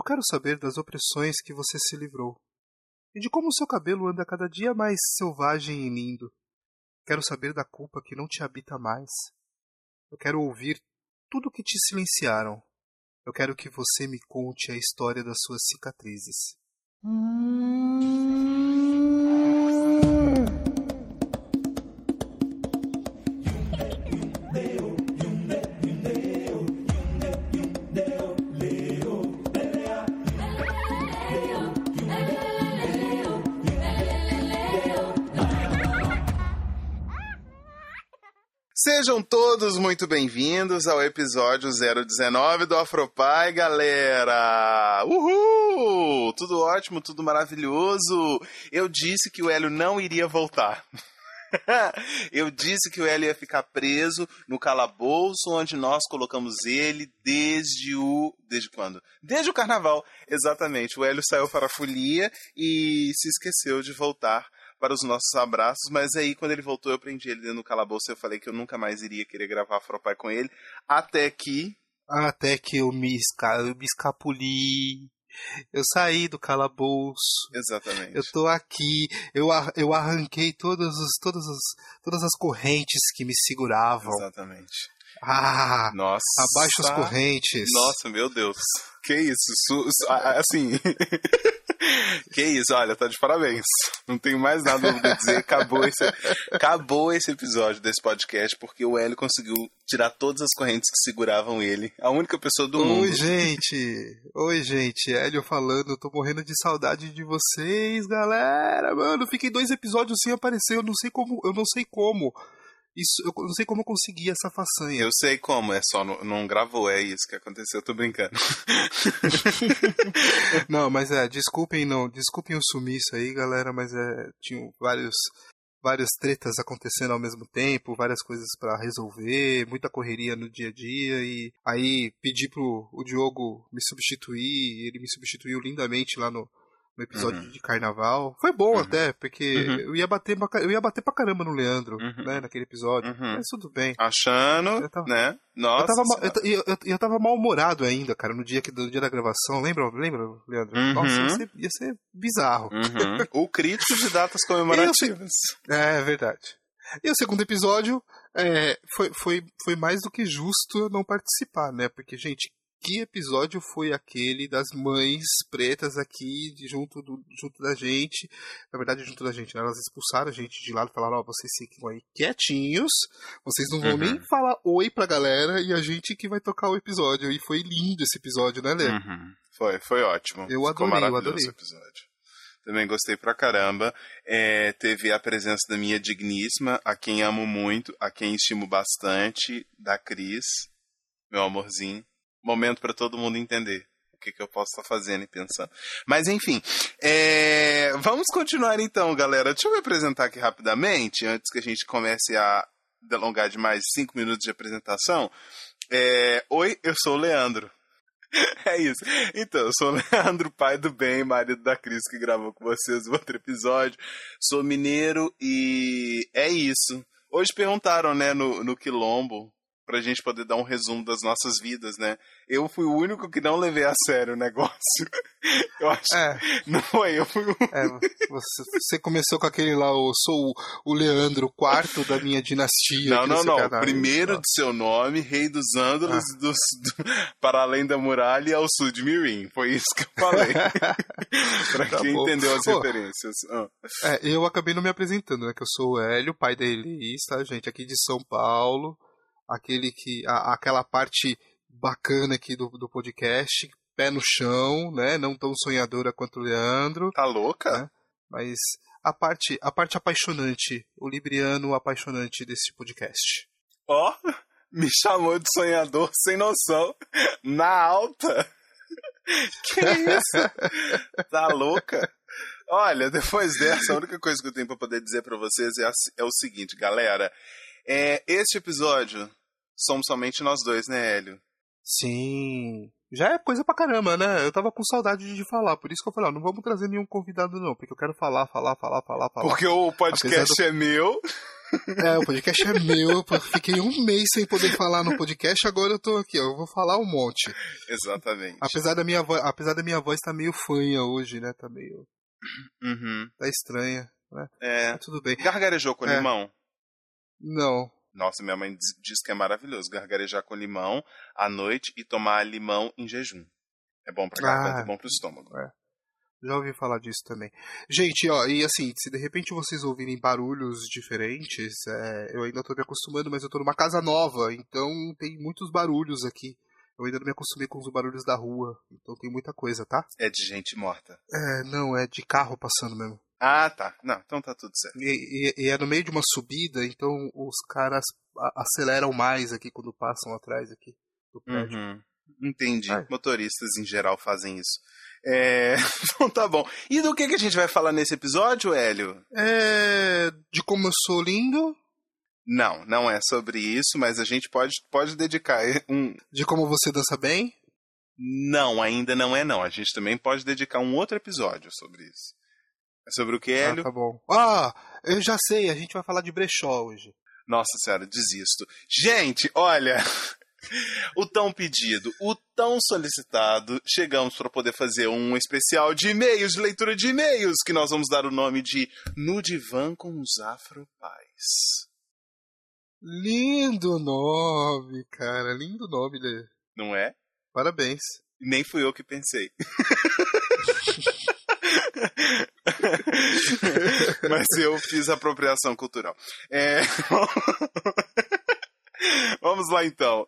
Eu quero saber das opressões que você se livrou. E de como seu cabelo anda cada dia mais selvagem e lindo. Quero saber da culpa que não te habita mais. Eu quero ouvir tudo que te silenciaram. Eu quero que você me conte a história das suas cicatrizes. Sejam todos muito bem-vindos ao episódio 019 do Afropai, galera! Uhul! Tudo ótimo, tudo maravilhoso! Eu disse que o Hélio não iria voltar. Eu disse que o Hélio ia ficar preso no calabouço onde nós colocamos ele desde o. Desde quando? Desde o carnaval, exatamente. O Hélio saiu para a folia e se esqueceu de voltar para os nossos abraços, mas aí quando ele voltou eu prendi ele dentro do calabouço e eu falei que eu nunca mais iria querer gravar Afropai com ele, até que... Até que eu me, esca... eu me escapuli, eu saí do calabouço. Exatamente. Eu tô aqui, eu, ar... eu arranquei todas as, todas, as, todas as correntes que me seguravam. Exatamente. Ah, Nossa. abaixo as correntes. Nossa, meu Deus. Que isso? Assim. que isso, olha, tá de parabéns. Não tenho mais nada pra dizer. Acabou esse, acabou esse episódio desse podcast porque o Hélio conseguiu tirar todas as correntes que seguravam ele. A única pessoa do mundo. Oi, gente. Oi, gente. Hélio falando. Tô morrendo de saudade de vocês, galera. Mano, fiquei dois episódios sem aparecer. Eu não sei como. Eu não sei como. Isso, eu não sei como eu consegui essa façanha. Eu sei como, é só não, não gravou, é isso que aconteceu, eu tô brincando. não, mas é, desculpem não, desculpem o sumiço aí, galera, mas é, tinham vários várias tretas acontecendo ao mesmo tempo, várias coisas para resolver, muita correria no dia a dia e aí pedi pro o Diogo me substituir, ele me substituiu lindamente lá no, no episódio Uhum. de carnaval. Foi bom Uhum. até, porque Uhum. eu ia bater pra, eu ia bater pra caramba no Leandro, Uhum. né, naquele episódio. Uhum. Mas tudo bem. Achando, tava- né? Nossa. Eu tava, mal, eu, eu, eu, tava mal-humorado ainda, cara, no dia, que, no dia da gravação. Lembra, lembra Leandro? Uhum. Nossa, ia ser, ia ser bizarro. O crítico de datas comemorativas. É, é verdade. E o segundo episódio é, foi, foi, foi mais do que justo eu não participar, né? Porque, gente, que episódio foi aquele das mães pretas aqui de- junto, do, junto da gente? Na verdade, junto da gente, né? Elas expulsaram a gente de lado e falaram: Ó, vocês ficam aí quietinhos, vocês não vão Uhum. nem falar oi pra galera e a gente que vai tocar o episódio. E foi lindo esse episódio, né, Lê? Uhum. Foi, foi ótimo. Eu Ficou adorei, eu adorei. episódio. Também gostei pra caramba. É, teve a presença da minha digníssima, a quem amo muito, a quem estimo bastante, da Cris, meu amorzinho. Momento pra todo mundo entender o que, que eu posso estar fazendo e pensando. Mas enfim, é, vamos continuar então, galera. Deixa eu me apresentar aqui rapidamente, antes que a gente comece a delongar de mais cinco minutos de apresentação. É, Oi, eu sou o Leandro. É isso. Então, eu sou o Leandro, pai do bem, marido da Cris, que gravou com vocês o outro episódio. Sou mineiro e é isso. Hoje perguntaram, né, no, no Quilombo, pra gente poder dar um resumo das nossas vidas, né? Eu fui o único que não levei a sério o negócio. Eu acho É, não foi, eu fui o é, você, você começou com aquele lá, eu sou o, o Leandro, quarto da minha dinastia. Não, não, não. canal. Primeiro de seu nome, rei dos ândalos, Ah. dos, do- para além da muralha e ao sul de Mirim. Foi isso que eu falei. pra Tá quem bom. entendeu as Pô. referências. Ah. É, eu acabei não me apresentando, né? Que eu sou o Hélio, pai da Elis, tá, gente? Aqui de São Paulo. Aquele que. a- aquela parte bacana aqui do, do podcast. Pé no chão, né? Não tão sonhadora quanto o Leandro. Tá louca? É. Mas a parte, a parte apaixonante, o libriano apaixonante desse podcast. Ó, me chamou de sonhador sem noção. Na alta. Que isso? Tá louca? Olha, depois dessa, a única coisa que eu tenho pra poder dizer pra vocês é, a- é o seguinte, galera. É, este episódio somos somente nós dois, né, Hélio? Sim. já é coisa pra caramba, né? Eu tava com saudade de falar, por isso que eu falei, ó, não vamos trazer nenhum convidado não, porque eu quero falar, falar, falar, falar, falar. Porque o podcast do... é meu. É, o podcast é meu, eu fiquei um mês sem poder falar no podcast, agora eu tô aqui, ó, eu vou falar um monte. Exatamente. Apesar da minha voz, apesar da minha voz tá meio fanha hoje, né? Tá meio uhum. Tá estranha, né? É. Mas tudo bem. Gargarejou com é. limão? Não. Nossa, minha mãe diz que é maravilhoso gargarejar com limão à noite e tomar limão em jejum. É bom pra garganta, ah, é bom pro estômago. É. Já ouvi falar disso também. Gente, ó, e assim, se de repente vocês ouvirem barulhos diferentes, é, eu ainda tô me acostumando, mas eu tô numa casa nova, então tem muitos barulhos aqui. Eu ainda não me acostumei com os barulhos da rua, então tem muita coisa, tá? É de gente morta. É, não, é de carro passando mesmo. Ah, tá. Não, então tá tudo certo. E, e, e é no meio de uma subida, então os caras aceleram mais aqui quando passam atrás aqui do prédio. Uhum. Entendi. É. Motoristas em geral fazem isso. É... então tá bom. E do que, que a gente vai falar nesse episódio, Hélio? É... De como eu sou lindo. Não, não é sobre isso, mas a gente pode, pode dedicar um. De como você dança bem? Não, ainda não é não. A gente também pode dedicar um outro episódio sobre isso. É sobre o que, Hélio? Ah, tá bom. Ah, eu já sei, a gente vai falar de brechó hoje. Nossa senhora, desisto. Gente, olha, o tão pedido, o tão solicitado, chegamos para poder fazer um especial de e-mails, de leitura de e-mails, que nós vamos dar o nome de No Divã com os Afropais. Lindo nome, cara, lindo nome, né? Não é? Parabéns. Nem fui eu que pensei. Mas eu fiz apropriação cultural. É... vamos lá então.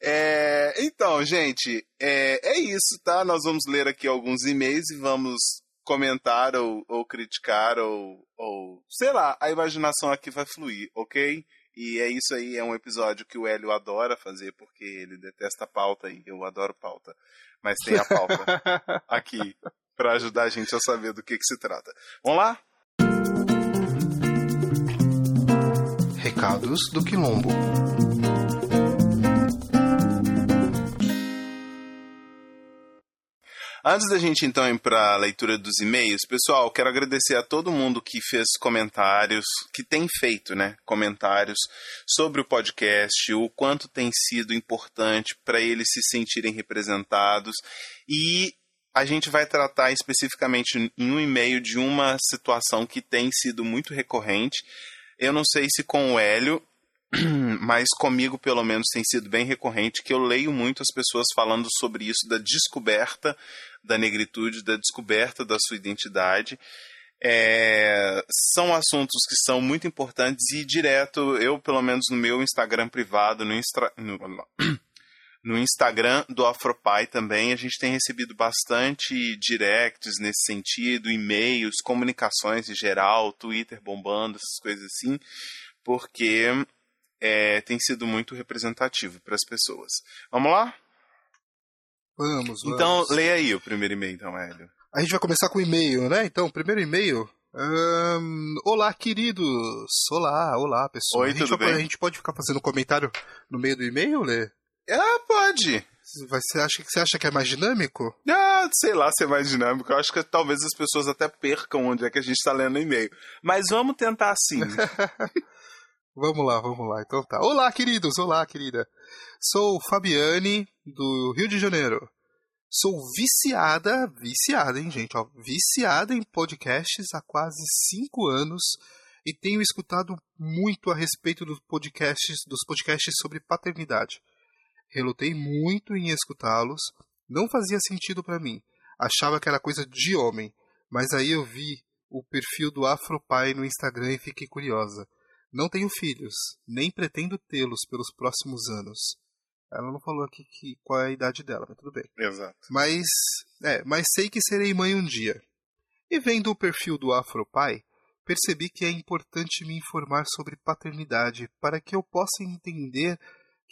É... Então, gente, é... é isso, tá? Nós vamos ler aqui alguns e-mails e vamos comentar ou, ou criticar ou, ou sei lá, a imaginação aqui vai fluir, ok? E é isso aí, é um episódio que o Hélio adora fazer, porque ele detesta pauta e eu adoro pauta. Mas tem a pauta aqui para ajudar a gente a saber do que, que se trata. Vamos lá? Recados do Quilombo. Antes da gente então ir para a leitura dos e-mails, pessoal, quero agradecer a todo mundo que fez comentários, que tem feito, né, comentários sobre o podcast, o quanto tem sido importante para eles se sentirem representados e a gente vai tratar especificamente em um e-mail de uma situação que tem sido muito recorrente. Eu não sei se com o Hélio, mas comigo pelo menos tem sido bem recorrente que eu leio muito as pessoas falando sobre isso da descoberta da negritude, da descoberta da sua identidade. É, são assuntos que são muito importantes e direto, eu pelo menos no meu Instagram privado, no, instra, no no Instagram do Afropai também a gente tem recebido bastante directs nesse sentido, e-mails, comunicações em geral, Twitter bombando, essas coisas assim, porque é, tem sido muito representativo para as pessoas. Vamos lá? Vamos, vamos. Então, leia aí o primeiro e-mail, então, Hélio. A gente vai começar com o e-mail, né? Então, o primeiro e-mail. Um, olá, queridos! Olá, olá, pessoal. Oi, a, gente tudo bem? a gente pode ficar fazendo comentário no meio do e-mail, Lê? Ah, pode. Você acha, você acha que é mais dinâmico? Ah, sei lá se é mais dinâmico. Eu acho que talvez as pessoas até percam onde é que a gente está lendo o e-mail. Mas vamos tentar assim. vamos lá, vamos lá. Então tá. Olá, queridos. Olá, querida. Sou Fabiane, do Rio de Janeiro. Sou viciada, viciada, hein, gente? Ó, viciada em podcasts há quase cinco anos e tenho escutado muito a respeito dos podcasts, dos podcasts sobre paternidade. Relutei muito em escutá-los, não fazia sentido para mim. Achava que era coisa de homem, mas aí eu vi o perfil do Afropai no Instagram e fiquei curiosa. Não tenho filhos, nem pretendo tê-los pelos próximos anos. Ela não falou aqui que, qual é a idade dela, mas tudo bem. Exato. Mas, é, mas sei que serei mãe um dia. E vendo o perfil do Afropai, percebi que é importante me informar sobre paternidade para que eu possa entender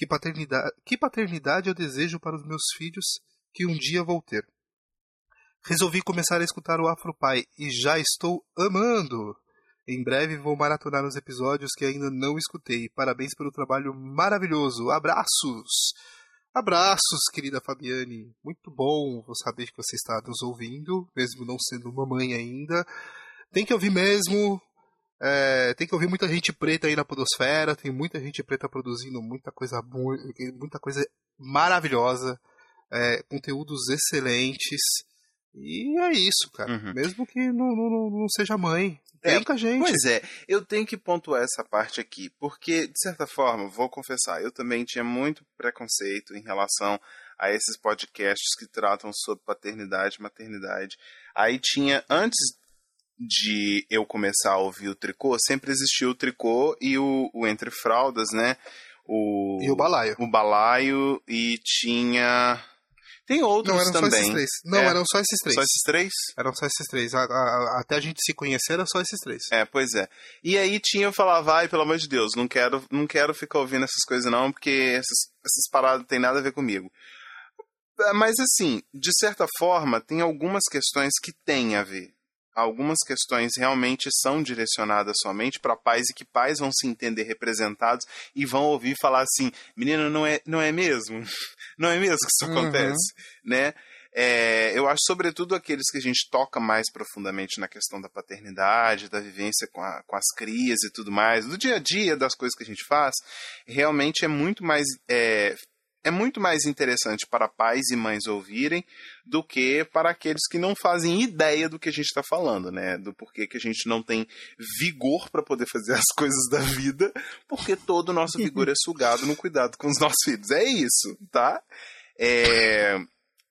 que paternidade, que paternidade eu desejo para os meus filhos que um dia vou ter? Resolvi começar a escutar o Afropai e já estou amando! Em breve vou maratonar os episódios que ainda não escutei. Parabéns pelo trabalho maravilhoso. Abraços! Abraços, querida Fabiane. Muito bom saber que você está nos ouvindo, mesmo não sendo mamãe ainda. Tem que ouvir mesmo. É, tem que ouvir muita gente preta aí na podosfera. Tem muita gente preta produzindo muita coisa, muita coisa maravilhosa. É, conteúdos excelentes. E é isso, cara. Uhum. Mesmo que não, não, não seja mãe. Tem é, com a gente. Pois é, eu tenho que pontuar essa parte aqui, porque, de certa forma, vou confessar, eu também tinha muito preconceito em relação a esses podcasts que tratam sobre paternidade e maternidade. Aí tinha, antes de eu começar a ouvir o tricô, sempre existiu o tricô e o, o Entre Fraldas, né? O, e o balaio. O balaio e tinha tem outros não, eram também. Só esses três. Não, é. eram só esses três. Só esses três? Eram só esses três. A, a, até a gente se conhecer, era só esses três. É, pois é. E aí tinha eu falava, vai, pelo amor de Deus, não quero, não quero ficar ouvindo essas coisas não, porque essas, essas paradas não tem nada a ver comigo. Mas assim, de certa forma, tem algumas questões que têm a ver algumas questões realmente são direcionadas somente para pais e que pais vão se entender representados e vão ouvir falar assim, menino, não é, não é mesmo? Não é mesmo que isso uhum. acontece, né? É, eu acho, sobretudo, aqueles que a gente toca mais profundamente na questão da paternidade, da vivência com, a, com as crias e tudo mais, do dia a dia, das coisas que a gente faz, realmente é muito mais é, é muito mais interessante para pais e mães ouvirem do que para aqueles que não fazem ideia do que a gente está falando, né? Do porquê que a gente não tem vigor para poder fazer as coisas da vida, porque todo o nosso vigor é sugado no cuidado com os nossos filhos. É isso, tá? É...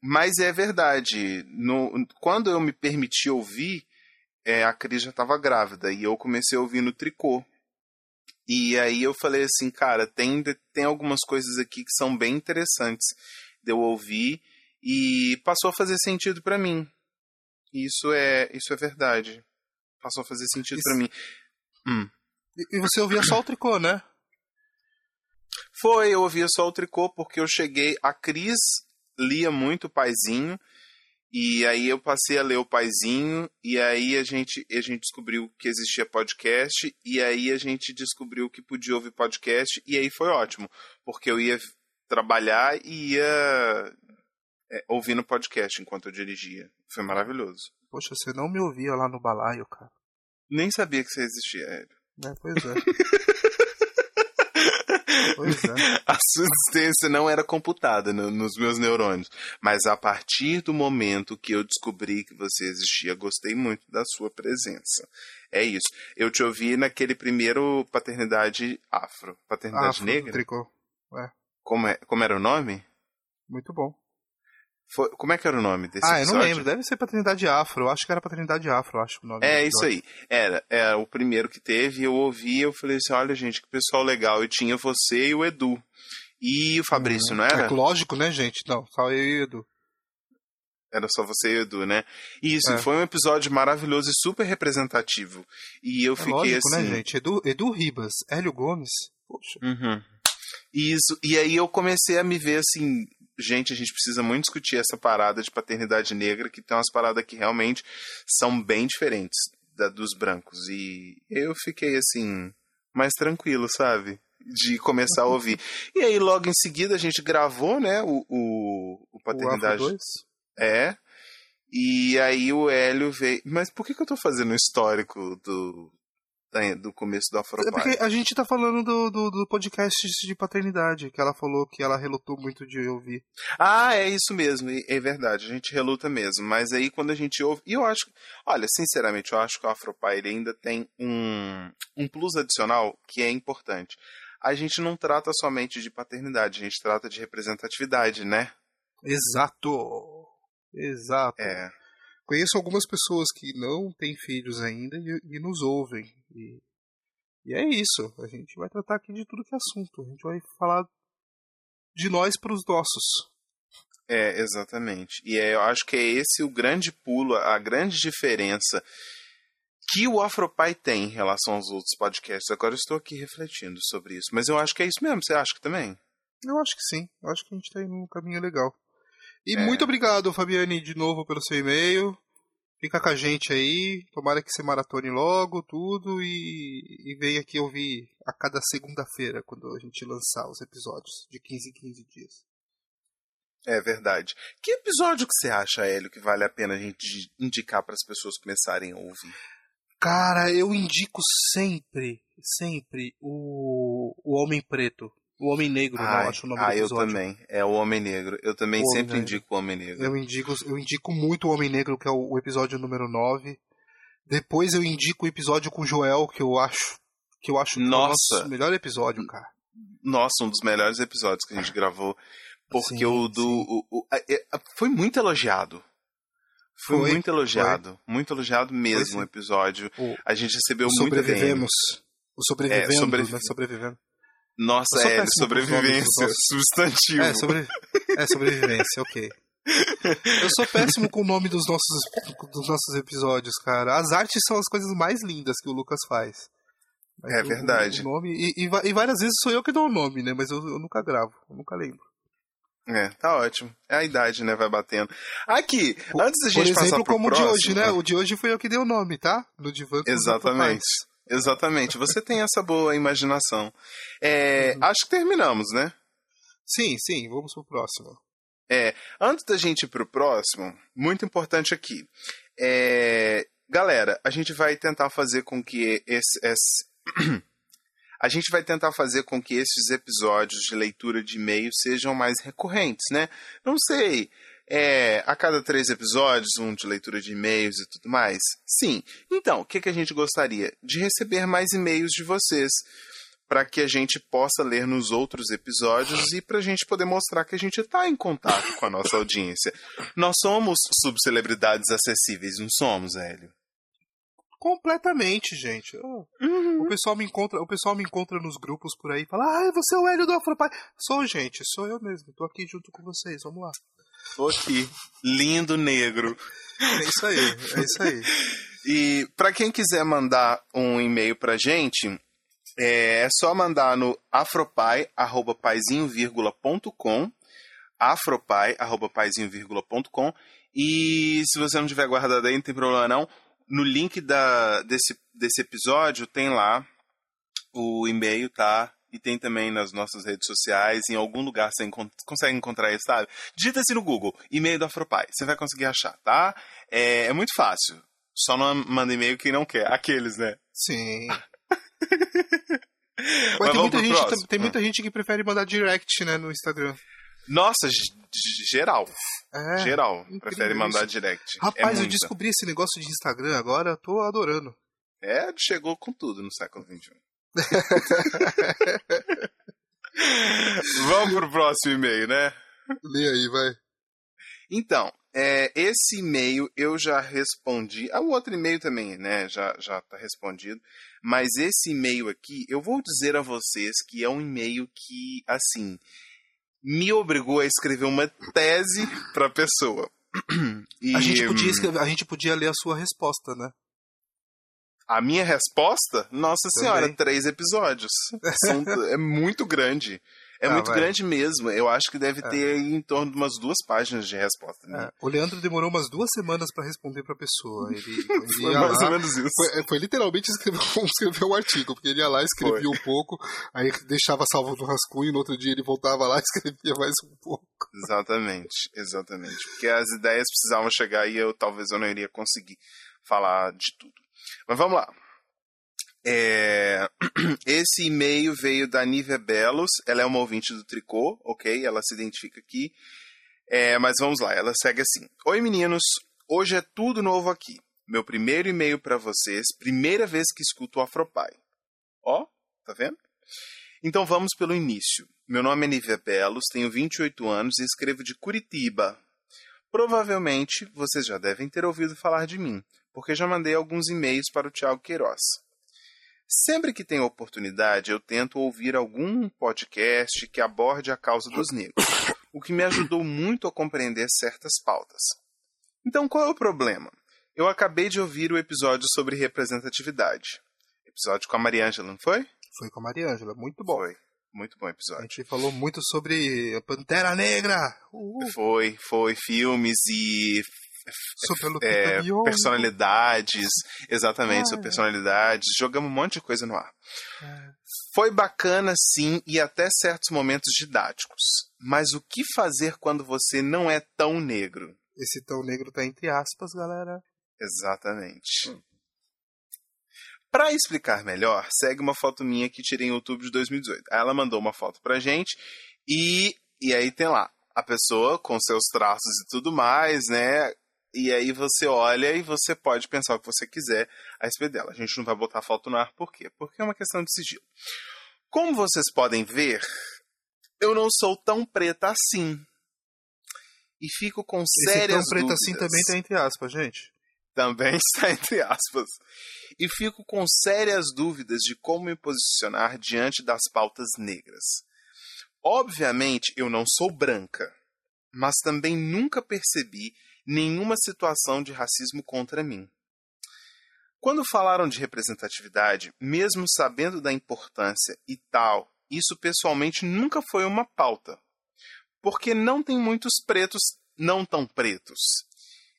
Mas é verdade. No... Quando eu me permiti ouvir, é, a Cris já estava grávida e eu comecei a ouvir no tricô. E aí eu falei assim, cara, tem, tem algumas coisas aqui que são bem interessantes de eu ouvir e passou a fazer sentido para mim. Isso é, isso é verdade. Passou a fazer sentido para mim. Hum. E você ouvia só o tricô, né? Foi, eu ouvia só o tricô porque eu cheguei. A Cris lia muito o paizinho e aí eu passei a ler o Paizinho, e aí a gente, a gente descobriu que existia podcast, e aí a gente descobriu que podia ouvir podcast, e aí foi ótimo, porque eu ia trabalhar e ia é, ouvindo podcast enquanto eu dirigia. Foi maravilhoso. Poxa, você não me ouvia lá no balaio, cara. Nem sabia que você existia, Hélio. É, pois é. É. A sua existência não era computada no, nos meus neurônios. Mas a partir do momento que eu descobri que você existia, gostei muito da sua presença. É isso. Eu te ouvi naquele primeiro Paternidade Afro. Paternidade afro, Negra? Tricô. É. Como, é, como era o nome? Muito bom. Foi, como é que era o nome desse Ah, episódio? eu não lembro. Deve ser Paternidade Afro. Eu acho que era Paternidade Afro, acho o nome. É, isso aí. Era, era o primeiro que teve. Eu ouvi eu falei assim, olha, gente, que pessoal legal. E tinha você e o Edu. E o Fabrício, hum, não era? É lógico, né, gente? Não, só eu e o Edu. Era só você e o Edu, né? Isso, é. foi um episódio maravilhoso e super representativo. E eu é fiquei lógico, assim. né, gente? Edu, Edu Ribas, Hélio Gomes. Poxa. Uhum. Isso, e aí eu comecei a me ver assim, gente, a gente precisa muito discutir essa parada de paternidade negra, que tem umas paradas que realmente são bem diferentes da dos brancos. E eu fiquei assim, mais tranquilo, sabe? De começar a ouvir. E aí, logo em seguida, a gente gravou, né, o, o, o Paternidade. O é. E aí o Hélio veio. Mas por que, que eu tô fazendo o histórico do, do começo do Afropai. É porque a gente tá falando do, do, do, podcast de paternidade, que ela falou que ela relutou muito de ouvir. Ah, é isso mesmo, é verdade, a gente reluta mesmo. Mas aí quando a gente ouve. E eu acho. Olha, sinceramente, eu acho que o Afropai ele ainda tem um, um plus adicional que é importante. A gente não trata somente de paternidade, a gente trata de representatividade, né? Exato! Exato. É. Conheço algumas pessoas que não têm filhos ainda e, e nos ouvem. E, e, é isso. A gente vai tratar aqui de tudo que é assunto. A gente vai falar de nós para os nossos. É, exatamente. E é, eu acho que é esse o grande pulo, a grande diferença que o Afropai tem em relação aos outros podcasts. Agora eu estou aqui refletindo sobre isso. Mas eu acho que é isso mesmo. Você acha que também? Eu acho que sim. Eu acho que a gente está indo num caminho legal. E é. muito obrigado, Fabiane, de novo pelo seu e-mail. Fica com a gente aí. Tomara que você maratone logo tudo e, e venha aqui ouvir a cada segunda-feira, quando a gente lançar os episódios, de 15 em 15 dias. É verdade. Que episódio que você acha, Hélio, que vale a pena a gente indicar para as pessoas começarem a ouvir? Cara, eu indico sempre, sempre o, o Homem Preto. O Homem Negro, Ai, não acho o nome ah, do eu episódio. também. É o Homem Negro. Eu também O sempre indico o Homem Negro. Eu indico, eu indico muito o Homem Negro, que é o, o episódio número 9. Depois eu indico o episódio com o Joel, que eu acho que eu acho que é o Nossa. nosso melhor episódio, cara. Nossa, um dos melhores episódios que a gente gravou. Porque Sim, o do. o- o- a- é- a- foi muito elogiado. Foi, Foi, muito elogiado. Muito elogiado mesmo sim. o episódio. O, A gente recebeu o muita DM. sobrevivemos. O sobrevivendo, É, né? Sobrevivendo. Nossa, Eu péssimo nomes sobrevivência. Substantivo. É, sobre... é sobrevivência, ok. Eu sou péssimo com o nome dos nossos, dos nossos episódios, cara. As artes são as coisas mais lindas que o Lucas faz. Mas É o- verdade. Nome, e, e e várias vezes sou eu que dou o nome, né? Mas eu, eu nunca gravo, eu nunca lembro. É, tá ótimo. É a idade, né? Vai batendo. Aqui, antes da gente passar exemplo, pro como o de próximo, hoje, né? O de hoje foi eu que dei o nome, tá? No divã Exatamente. Exatamente. Você tem essa boa imaginação. É, Uhum. Acho que terminamos, né? Sim, sim, vamos pro próximo. É, antes da gente ir pro próximo, muito importante aqui. É, galera, a gente vai tentar fazer com que esse, esse- a gente vai tentar fazer com que esses episódios de leitura de e-mail sejam mais recorrentes, né? Não sei, é, a cada três episódios, um de leitura de e-mails e tudo mais? Sim. Então, o que, que a gente gostaria? De receber mais e-mails de vocês para que a gente possa ler nos outros episódios e para a gente poder mostrar que a gente está em contato com a nossa audiência. Nós somos subcelebridades acessíveis, não somos, Hélio? Completamente, gente. Oh, O pessoal me encontra, o pessoal me encontra nos grupos por aí e fala: "Ah, você é o Hélio do Afropai". Sou, gente, sou eu mesmo. Tô aqui junto com vocês. Vamos lá. Tô aqui, lindo negro. É isso aí, é isso aí. E para quem quiser mandar um e-mail pra gente, é só mandar no afropai@paizinho.com, afropai@paizinho.com e se você não tiver guardado aí, não tem problema não. No link da, desse, desse episódio tem lá o e-mail, tá? E tem também nas nossas redes sociais, em algum lugar você encon- consegue encontrar isso, sabe? Digita assim no Google, e-mail do Afropai, você vai conseguir achar, tá? É, é muito fácil. Só não manda e-mail quem não quer. Aqueles, né? Sim. Mas Mas tem muita, gente, próximo. tem muita gente que prefere mandar direct, né, no Instagram. Nossa, geral. É. geral. Prefere mandar isso. direct. é Rapaz, eu muita. descobri esse negócio de Instagram agora, eu tô adorando. É, chegou com tudo no século XXI. Vamos pro próximo e-mail, né? Lê aí, vai. Então, é, esse e-mail eu já respondi. Ah, o outro e-mail também, né? Já, já tá respondido. Mas esse e-mail aqui, eu vou dizer a vocês que é um e-mail que, assim, me obrigou a escrever uma tese pra pessoa. E, A gente, podia hum, escrever- a gente podia ler a sua resposta, né? A minha resposta? Nossa Também. senhora, três episódios. São- é muito grande. É Ah, muito vai. grande mesmo. Eu acho que deve É. ter em torno de umas duas páginas de resposta. Né? É, o Leandro demorou umas duas semanas pra responder pra pessoa. Ele, ele Foi mais lá, ou menos isso. Foi, foi literalmente escrever, escrever um artigo, porque ele ia lá, escrevia um pouco, aí deixava salvo no rascunho, no outro dia ele voltava lá e escrevia mais um pouco. Exatamente, exatamente. Porque as ideias precisavam chegar e eu talvez eu não iria conseguir falar de tudo. Mas vamos lá. É, Esse e-mail veio da Nívia Belos, ela é uma ouvinte do Tricô, ok? Ela se identifica aqui. É, mas vamos lá, ela segue assim. Oi meninos, hoje é tudo novo aqui. Meu primeiro e-mail para vocês, primeira vez que escuto o Afropai. Ó, tá vendo? Então vamos pelo início. Meu nome é Nívia Belos, tenho 28 anos e escrevo de Curitiba. Provavelmente vocês já devem ter ouvido falar de mim, porque já mandei alguns e-mails para o Tiago Queiroz. Sempre que tenho oportunidade, eu tento ouvir algum podcast que aborde a causa dos negros, o que me ajudou muito a compreender certas pautas. Então qual é o problema? Eu acabei de ouvir o episódio sobre representatividade. Episódio com a Mariângela, não foi? Foi com a Mariângela, muito bom. Foi. Muito bom A episódio. gente falou muito sobre a Pantera Negra, uh, Foi, foi. Filmes e a é, personalidades. Exatamente, Ah, sobre personalidades. Jogamos um monte de coisa no ar. É. Foi bacana, sim, e até certos momentos didáticos. Mas o que fazer quando você não é tão negro? Esse tão negro tá entre aspas, galera. Exatamente. Hum. Para explicar melhor, segue uma foto minha que tirei em outubro de 2018. Ela mandou uma foto pra gente e, e aí tem lá a pessoa com seus traços e tudo mais, né? E aí você olha e você pode pensar o que você quiser a respeito dela. A gente não vai botar foto no ar, por quê? Porque é uma questão de sigilo. Como vocês podem ver, eu não sou tão preta assim. E fico com Esse sérias tão preta assim também tá entre aspas, gente. Também está entre aspas. E fico com sérias dúvidas de como me posicionar diante das pautas negras. Obviamente, eu não sou branca, mas também nunca percebi nenhuma situação de racismo contra mim. Quando falaram de representatividade, mesmo sabendo da importância e tal, isso pessoalmente nunca foi uma pauta. Porque não tem muitos pretos não tão pretos.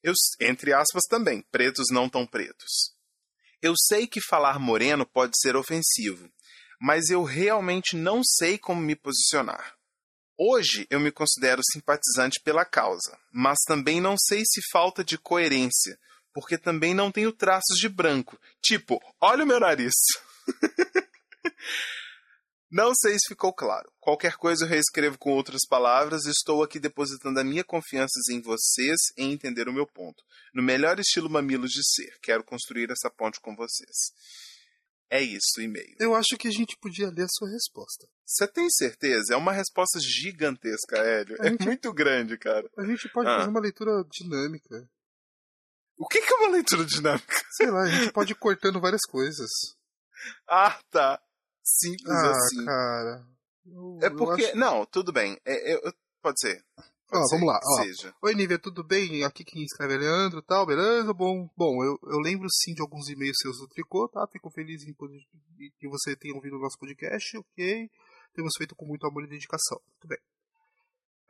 Eu, entre aspas também, pretos não tão pretos. Eu sei que falar moreno pode ser ofensivo, mas eu realmente não sei como me posicionar. Hoje eu me considero simpatizante pela causa, mas também não sei se falta de coerência, porque também não tenho traços de branco. Tipo, olha o meu nariz. Não sei se ficou claro. Qualquer coisa eu reescrevo com outras palavras. Estou aqui depositando a minha confiança em vocês em entender o meu ponto. No melhor estilo mamilos de ser. Quero construir essa ponte com vocês. É isso e-mail. Eu acho que a gente podia ler a sua resposta. Você tem certeza? É uma resposta gigantesca, Hélio. É gente... muito grande, cara. A gente pode ah. fazer uma leitura dinâmica. O que é uma leitura dinâmica? Sei lá, a gente pode ir cortando várias coisas. Ah, tá. Simples ah, assim. cara. Eu, é porque. Acho... Não, tudo bem. É, é, pode ser. Ser, vamos lá. Seja. Oi, Nívia, tudo bem? Aqui quem escreve é Leandro tal, beleza? Bom, bom eu, eu lembro sim de alguns e-mails seus do Tricô, tá? Fico feliz em que você tenha ouvido o nosso podcast, ok? Temos feito com muito amor e dedicação. Muito bem.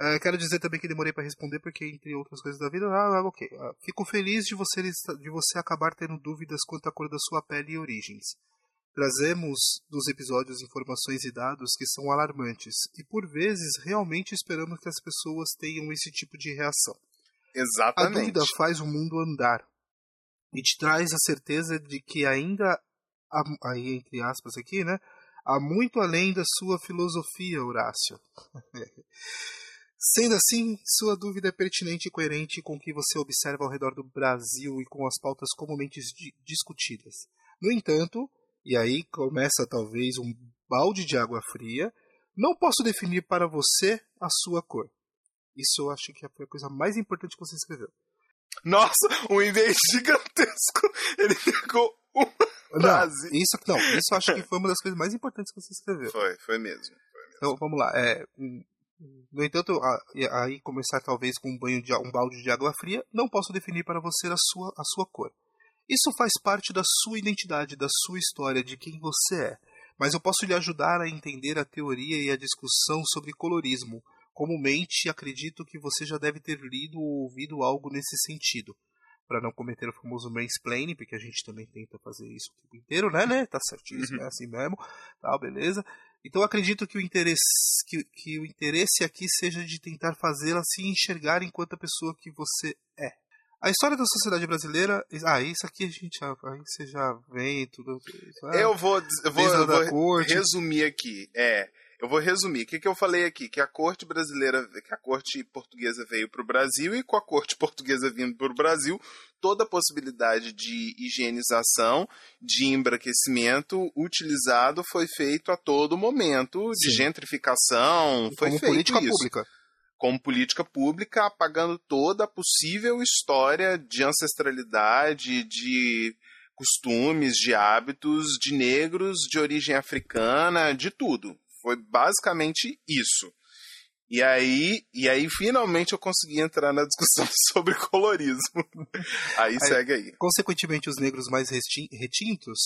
Uh, quero dizer também que demorei para responder porque, entre outras coisas da vida, ah, ah ok. Uh, fico feliz de você, de você acabar tendo dúvidas quanto à cor da sua pele e origens. Trazemos dos episódios informações e dados que são alarmantes e por vezes realmente esperamos que as pessoas tenham esse tipo de reação. Exatamente. A dúvida faz o mundo andar e te traz a certeza de que ainda há, aí entre aspas aqui, né, há muito além da sua filosofia, Horácio. Sendo assim, sua dúvida é pertinente e coerente com o que você observa ao redor do Brasil e com as pautas comumente discutidas. No entanto, e aí começa talvez um balde de água fria. Não posso definir para você a sua cor. Isso eu acho que foi a coisa mais importante que você escreveu. Nossa, um e-mail gigantesco. Ele pegou uma frase. Não, isso, não, isso eu acho que foi uma das coisas mais importantes que você escreveu. Foi, foi mesmo. Foi mesmo. Então vamos lá. É, no entanto, aí começar talvez com um banho de um balde de água fria, não posso definir para você a sua, a sua cor. Isso faz parte da sua identidade, da sua história, de quem você é. Mas eu posso lhe ajudar a entender a teoria e a discussão sobre colorismo. Comumente, acredito que você já deve ter lido ou ouvido algo nesse sentido. Para não cometer o famoso mansplaining, porque a gente também tenta fazer isso o tempo inteiro, né, né? Tá certíssimo, uhum. é assim mesmo. Tá, beleza. Então acredito que o interesse que, que o interesse aqui seja de tentar fazê-la se enxergar enquanto a pessoa que você é. A história da sociedade brasileira. Ah, isso aqui a gente já. Aí você já vem tudo. eu vou, eu vou, eu vou resumir aqui. É. Eu vou resumir. O que, que eu falei aqui? Que a corte brasileira, que a corte portuguesa veio para o Brasil e com a corte portuguesa vindo para o Brasil, toda a possibilidade de higienização, de embranquecimento utilizado foi feito a todo momento, de Sim. gentrificação, foi Como feito política isso. pública como política pública, apagando toda a possível história de ancestralidade, de costumes, de hábitos de negros de origem africana, de tudo. Foi basicamente isso. E aí, e aí finalmente eu consegui entrar na discussão sobre colorismo. Aí, aí segue aí. Consequentemente, os negros mais retintos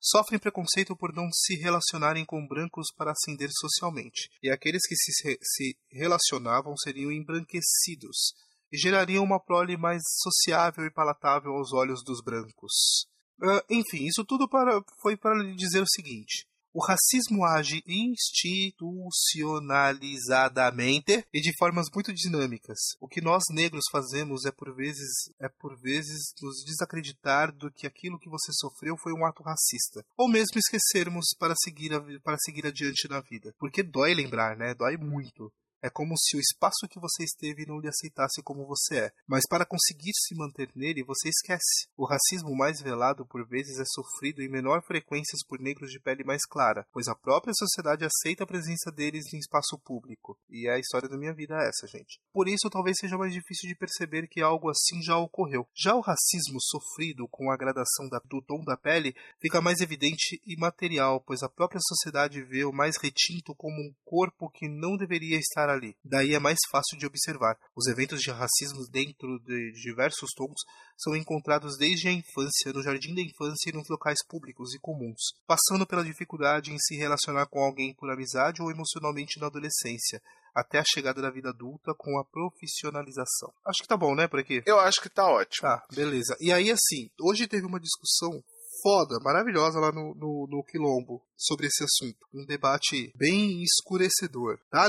sofrem preconceito por não se relacionarem com brancos para ascender socialmente, e aqueles que se, se relacionavam seriam embranquecidos e gerariam uma prole mais sociável e palatável aos olhos dos brancos. Uh, enfim, isso tudo para, foi para lhe dizer o seguinte: O racismo age institucionalizadamente e de formas muito dinâmicas. O que nós negros fazemos é por vezes é por vezes nos desacreditar do que aquilo que você sofreu foi um ato racista, ou mesmo esquecermos para seguir a, para seguir adiante na vida. Porque dói lembrar, né? Dói muito. É como se o espaço que você esteve não lhe aceitasse como você é. Mas para conseguir se manter nele, você esquece. O racismo mais velado por vezes é sofrido em menor frequência por negros de pele mais clara, pois a própria sociedade aceita a presença deles em espaço público. E é a história da minha vida essa, gente. Por isso, talvez seja mais difícil de perceber que algo assim já ocorreu. Já o racismo sofrido com a gradação da, do tom da pele fica mais evidente e material, pois a própria sociedade vê o mais retinto como um corpo que não deveria estar ali. Daí é mais fácil de observar. Os eventos de racismo dentro de diversos tons são encontrados desde a infância, no jardim da infância e nos locais públicos e comuns, passando pela dificuldade em se relacionar com alguém por amizade ou emocionalmente na adolescência, até a chegada da vida adulta com a profissionalização. Acho que tá bom, né, por aqui? Eu acho que tá ótimo. Tá, beleza. E aí, assim, hoje teve uma discussão foda, maravilhosa lá no, no, no, Quilombo sobre esse assunto. Um debate bem escurecedor. Tá,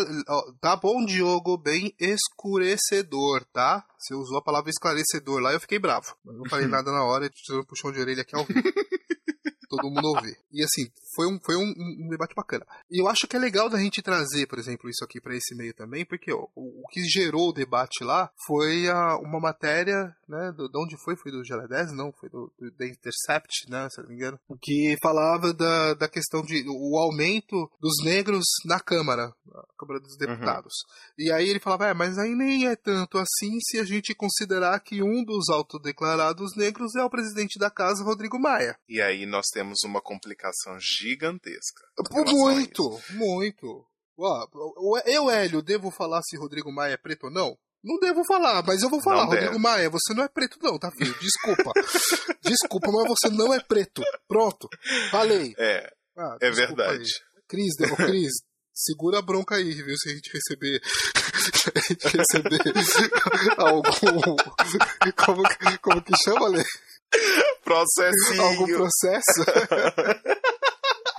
tá bom, Diogo? Bem escurecedor, tá? Você usou a palavra esclarecedor lá eu fiquei bravo. Mas não falei nada na hora, tirando um puxão de orelha aqui ao vivo. todo mundo ouvir. E assim, foi um, foi um, um, debate bacana. E eu acho que é legal da gente trazer, por exemplo, isso aqui para esse meio também, porque ó, o, o, que gerou o debate lá foi a, uma matéria, né, do, de onde foi? Foi do Gela 10? Não, foi do, do The Intercept, né, se não me engano, que falava da, da questão de o aumento dos negros na Câmara, na Câmara dos uhum. Deputados. Uhum. E aí ele falava, é, mas aí nem é tanto assim se a gente considerar que um dos autodeclarados negros é o presidente da casa, Rodrigo Maia. E aí nós temos uma complicação gigantesca. Muito, muito. eu, Hélio, devo falar se Rodrigo Maia é preto ou não? Não devo falar, mas eu vou falar. Não Rodrigo deve. Maia, você não é preto, não, tá, filho? Desculpa. desculpa, mas você não é preto. Pronto. Falei. É. Ah, é verdade. Aí. Cris, Cris, segura a bronca aí, viu? Se a gente receber. Se a gente receber algum. Como, como que chama, Lê? Processinho. Algum processo?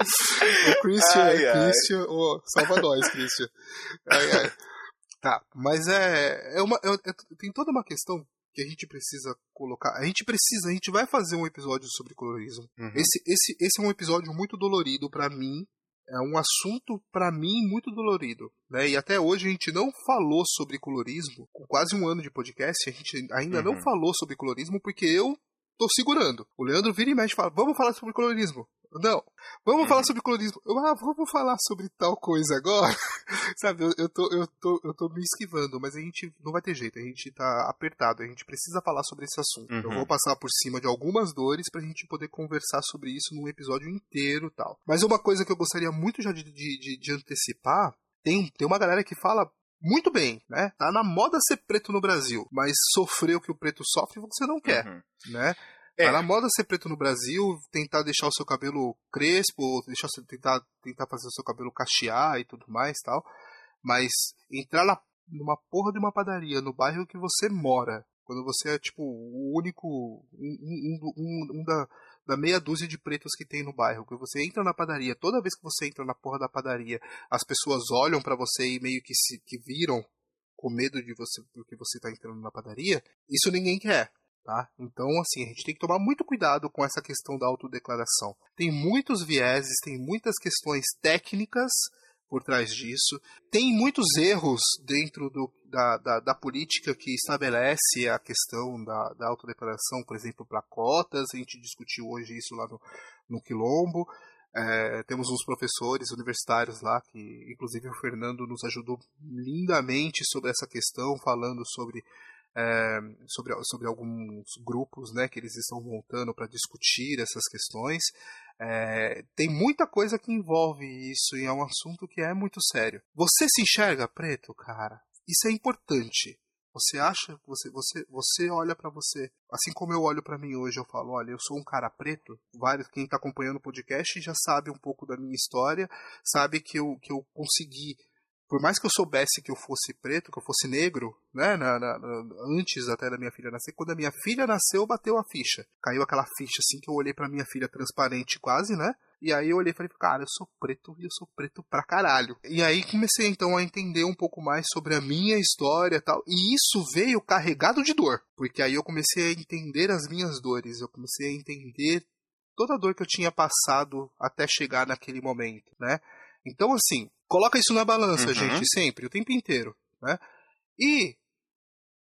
o Christian, ai, ai. Christian, oh, salva nós, Christian. Ai, ai. Tá, mas é, é uma, é, é, tem toda uma questão que a gente precisa colocar. A gente precisa, a gente vai fazer um episódio sobre colorismo. Uhum. Esse, esse, esse é um episódio muito dolorido para mim. É um assunto para mim muito dolorido, né? E até hoje a gente não falou sobre colorismo. Com quase um ano de podcast, a gente ainda uhum. não falou sobre colorismo porque eu tô segurando. O Leandro vira e mexe e fala: Vamos falar sobre colorismo. Não. Vamos falar sobre colorismo. Eu, ah, vamos falar sobre tal coisa agora. Sabe, eu, eu, tô, eu, tô, eu tô me esquivando, mas a gente não vai ter jeito. A gente tá apertado. A gente precisa falar sobre esse assunto. Uhum. Eu vou passar por cima de algumas dores pra gente poder conversar sobre isso num episódio inteiro tal. Mas uma coisa que eu gostaria muito já de, de, de antecipar tem, tem uma galera que fala muito bem, né? Tá na moda ser preto no Brasil, mas sofrer o que o preto sofre você não quer, uhum. né? É. Tá na moda ser preto no Brasil, tentar deixar o seu cabelo crespo, deixar, tentar, tentar fazer o seu cabelo cachear e tudo mais tal. Mas entrar na, numa porra de uma padaria no bairro que você mora, quando você é tipo o único, um, um, um, um da, da meia dúzia de pretos que tem no bairro, que você entra na padaria, toda vez que você entra na porra da padaria, as pessoas olham para você e meio que se que viram com medo de você porque você tá entrando na padaria, isso ninguém quer. Tá? Então, assim, a gente tem que tomar muito cuidado com essa questão da autodeclaração. Tem muitos vieses, tem muitas questões técnicas por trás disso. Tem muitos erros dentro do, da, da, da, política que estabelece a questão da, da autodeclaração, por exemplo, para cotas. A gente discutiu hoje isso lá no, no Quilombo. É, temos uns professores universitários lá, que inclusive o Fernando nos ajudou lindamente sobre essa questão, falando sobre é, sobre, sobre alguns grupos né, que eles estão montando para discutir essas questões. É, tem muita coisa que envolve isso e é um assunto que é muito sério. Você se enxerga preto, cara? Isso é importante. Você acha, você, você, você olha para você, assim como eu olho para mim hoje, eu falo, olha, eu sou um cara preto. Vários quem está acompanhando o podcast já sabe um pouco da minha história, sabe que eu, que eu consegui por mais que eu soubesse que eu fosse preto, que eu fosse negro, né, na, na, antes até da minha filha nascer, quando a minha filha nasceu, bateu a ficha. Caiu aquela ficha assim que eu olhei para minha filha transparente quase, né? E aí eu olhei e falei, cara, eu sou preto e eu sou preto pra caralho. E aí comecei então a entender um pouco mais sobre a minha história e tal. E isso veio carregado de dor. Porque aí eu comecei a entender as minhas dores. Eu comecei a entender toda a dor que eu tinha passado até chegar naquele momento, né? Então, assim, coloca isso na balança, uhum. gente, sempre, o tempo inteiro, né? E,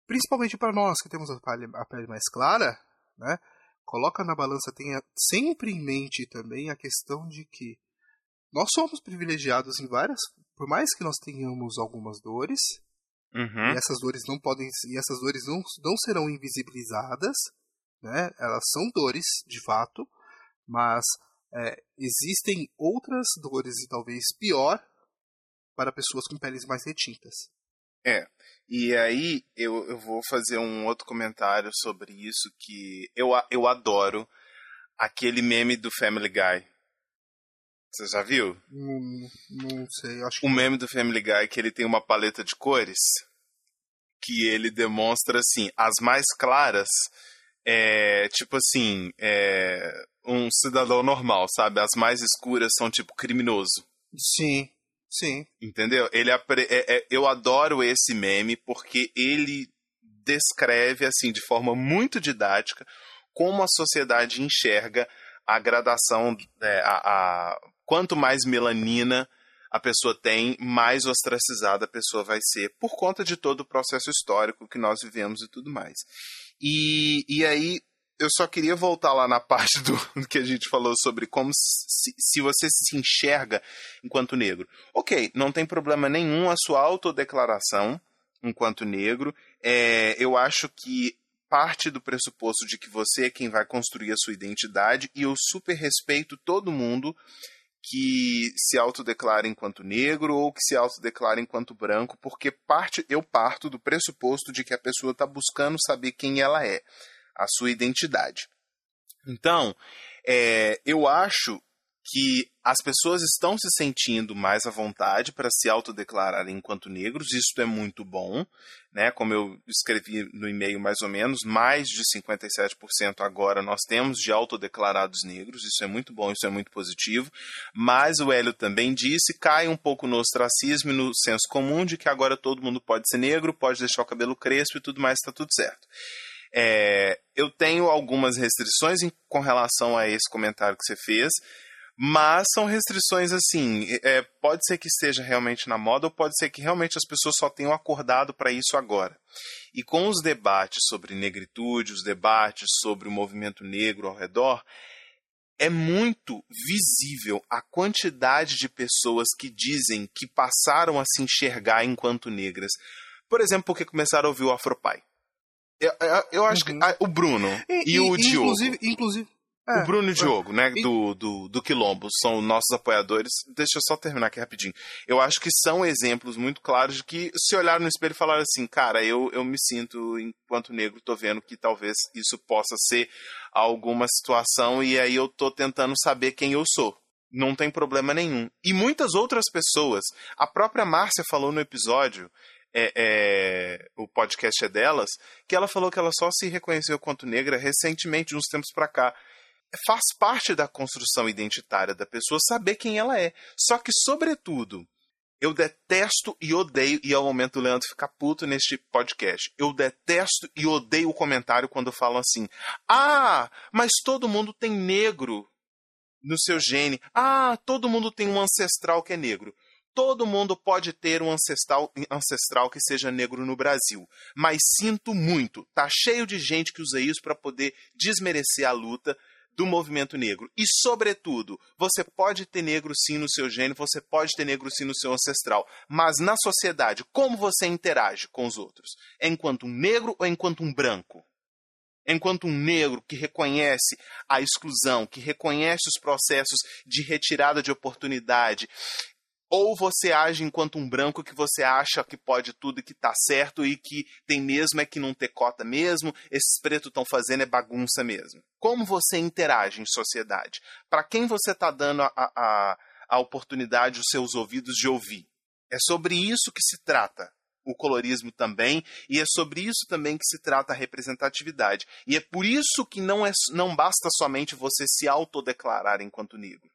principalmente para nós que temos a pele, a pele mais clara, né? coloca na balança, tenha sempre em mente também a questão de que nós somos privilegiados em várias, por mais que nós tenhamos algumas dores, uhum. e essas dores não podem, e essas dores não, não serão invisibilizadas, né? Elas são dores, de fato, mas é, existem outras dores e talvez pior para pessoas com peles mais retintas. É. E aí eu, eu vou fazer um outro comentário sobre isso que eu, eu adoro aquele meme do Family Guy. Você já viu? Não, não sei, acho que... O meme do Family Guy que ele tem uma paleta de cores que ele demonstra assim, as mais claras é tipo assim, é um cidadão normal, sabe? As mais escuras são tipo criminoso. Sim. Sim. Entendeu? Ele é, é, eu adoro esse meme porque ele descreve assim de forma muito didática como a sociedade enxerga a gradação, é, a, a, quanto mais melanina a pessoa tem, mais ostracizada a pessoa vai ser, por conta de todo o processo histórico que nós vivemos e tudo mais. E, e aí, eu só queria voltar lá na parte do que a gente falou sobre como se, se você se enxerga enquanto negro. Ok, não tem problema nenhum a sua autodeclaração enquanto negro. É, eu acho que parte do pressuposto de que você é quem vai construir a sua identidade e eu super respeito todo mundo que se autodeclara enquanto negro ou que se autodeclara enquanto branco, porque parte eu parto do pressuposto de que a pessoa está buscando saber quem ela é a sua identidade. Então, é, eu acho que as pessoas estão se sentindo mais à vontade para se autodeclararem enquanto negros, isso é muito bom, né? Como eu escrevi no e-mail mais ou menos, mais de 57% agora nós temos de autodeclarados negros, isso é muito bom, isso é muito positivo, mas o Hélio também disse, cai um pouco no ostracismo e no senso comum de que agora todo mundo pode ser negro, pode deixar o cabelo crespo e tudo mais, está tudo certo. É, eu tenho algumas restrições em, com relação a esse comentário que você fez, mas são restrições assim. É, pode ser que esteja realmente na moda, ou pode ser que realmente as pessoas só tenham acordado para isso agora. E com os debates sobre negritude, os debates sobre o movimento negro ao redor, é muito visível a quantidade de pessoas que dizem que passaram a se enxergar enquanto negras. Por exemplo, porque começaram a ouvir o Afropai. Eu, eu, eu acho uhum. que ah, o Bruno e, e o e, Diogo. Inclusive, inclusive é, o Bruno e o Diogo, né, do, do, do Quilombo, são nossos apoiadores. Deixa eu só terminar aqui rapidinho. Eu acho que são exemplos muito claros de que se olhar no espelho e falar assim, cara, eu, eu me sinto, enquanto negro, tô vendo que talvez isso possa ser alguma situação e aí eu tô tentando saber quem eu sou. Não tem problema nenhum. E muitas outras pessoas, a própria Márcia falou no episódio, é, é, o podcast é delas, que ela falou que ela só se reconheceu quanto negra recentemente, uns tempos para cá. Faz parte da construção identitária da pessoa saber quem ela é. Só que, sobretudo, eu detesto e odeio, e é o momento do Leandro ficar puto neste podcast. Eu detesto e odeio o comentário quando falam assim: Ah, mas todo mundo tem negro no seu gene. Ah, todo mundo tem um ancestral que é negro todo mundo pode ter um ancestral, ancestral que seja negro no Brasil. Mas sinto muito, tá cheio de gente que usa isso para poder desmerecer a luta do movimento negro. E, sobretudo, você pode ter negro sim no seu gênio, você pode ter negro sim no seu ancestral. Mas na sociedade, como você interage com os outros? É enquanto um negro ou enquanto um branco? enquanto um negro que reconhece a exclusão, que reconhece os processos de retirada de oportunidade, ou você age enquanto um branco que você acha que pode tudo e que tá certo e que tem mesmo é que não ter cota mesmo, esses pretos estão fazendo é bagunça mesmo. Como você interage em sociedade? Para quem você está dando a, a, a oportunidade, os seus ouvidos de ouvir? É sobre isso que se trata o colorismo também, e é sobre isso também que se trata a representatividade. E é por isso que não, é, não basta somente você se autodeclarar enquanto negro.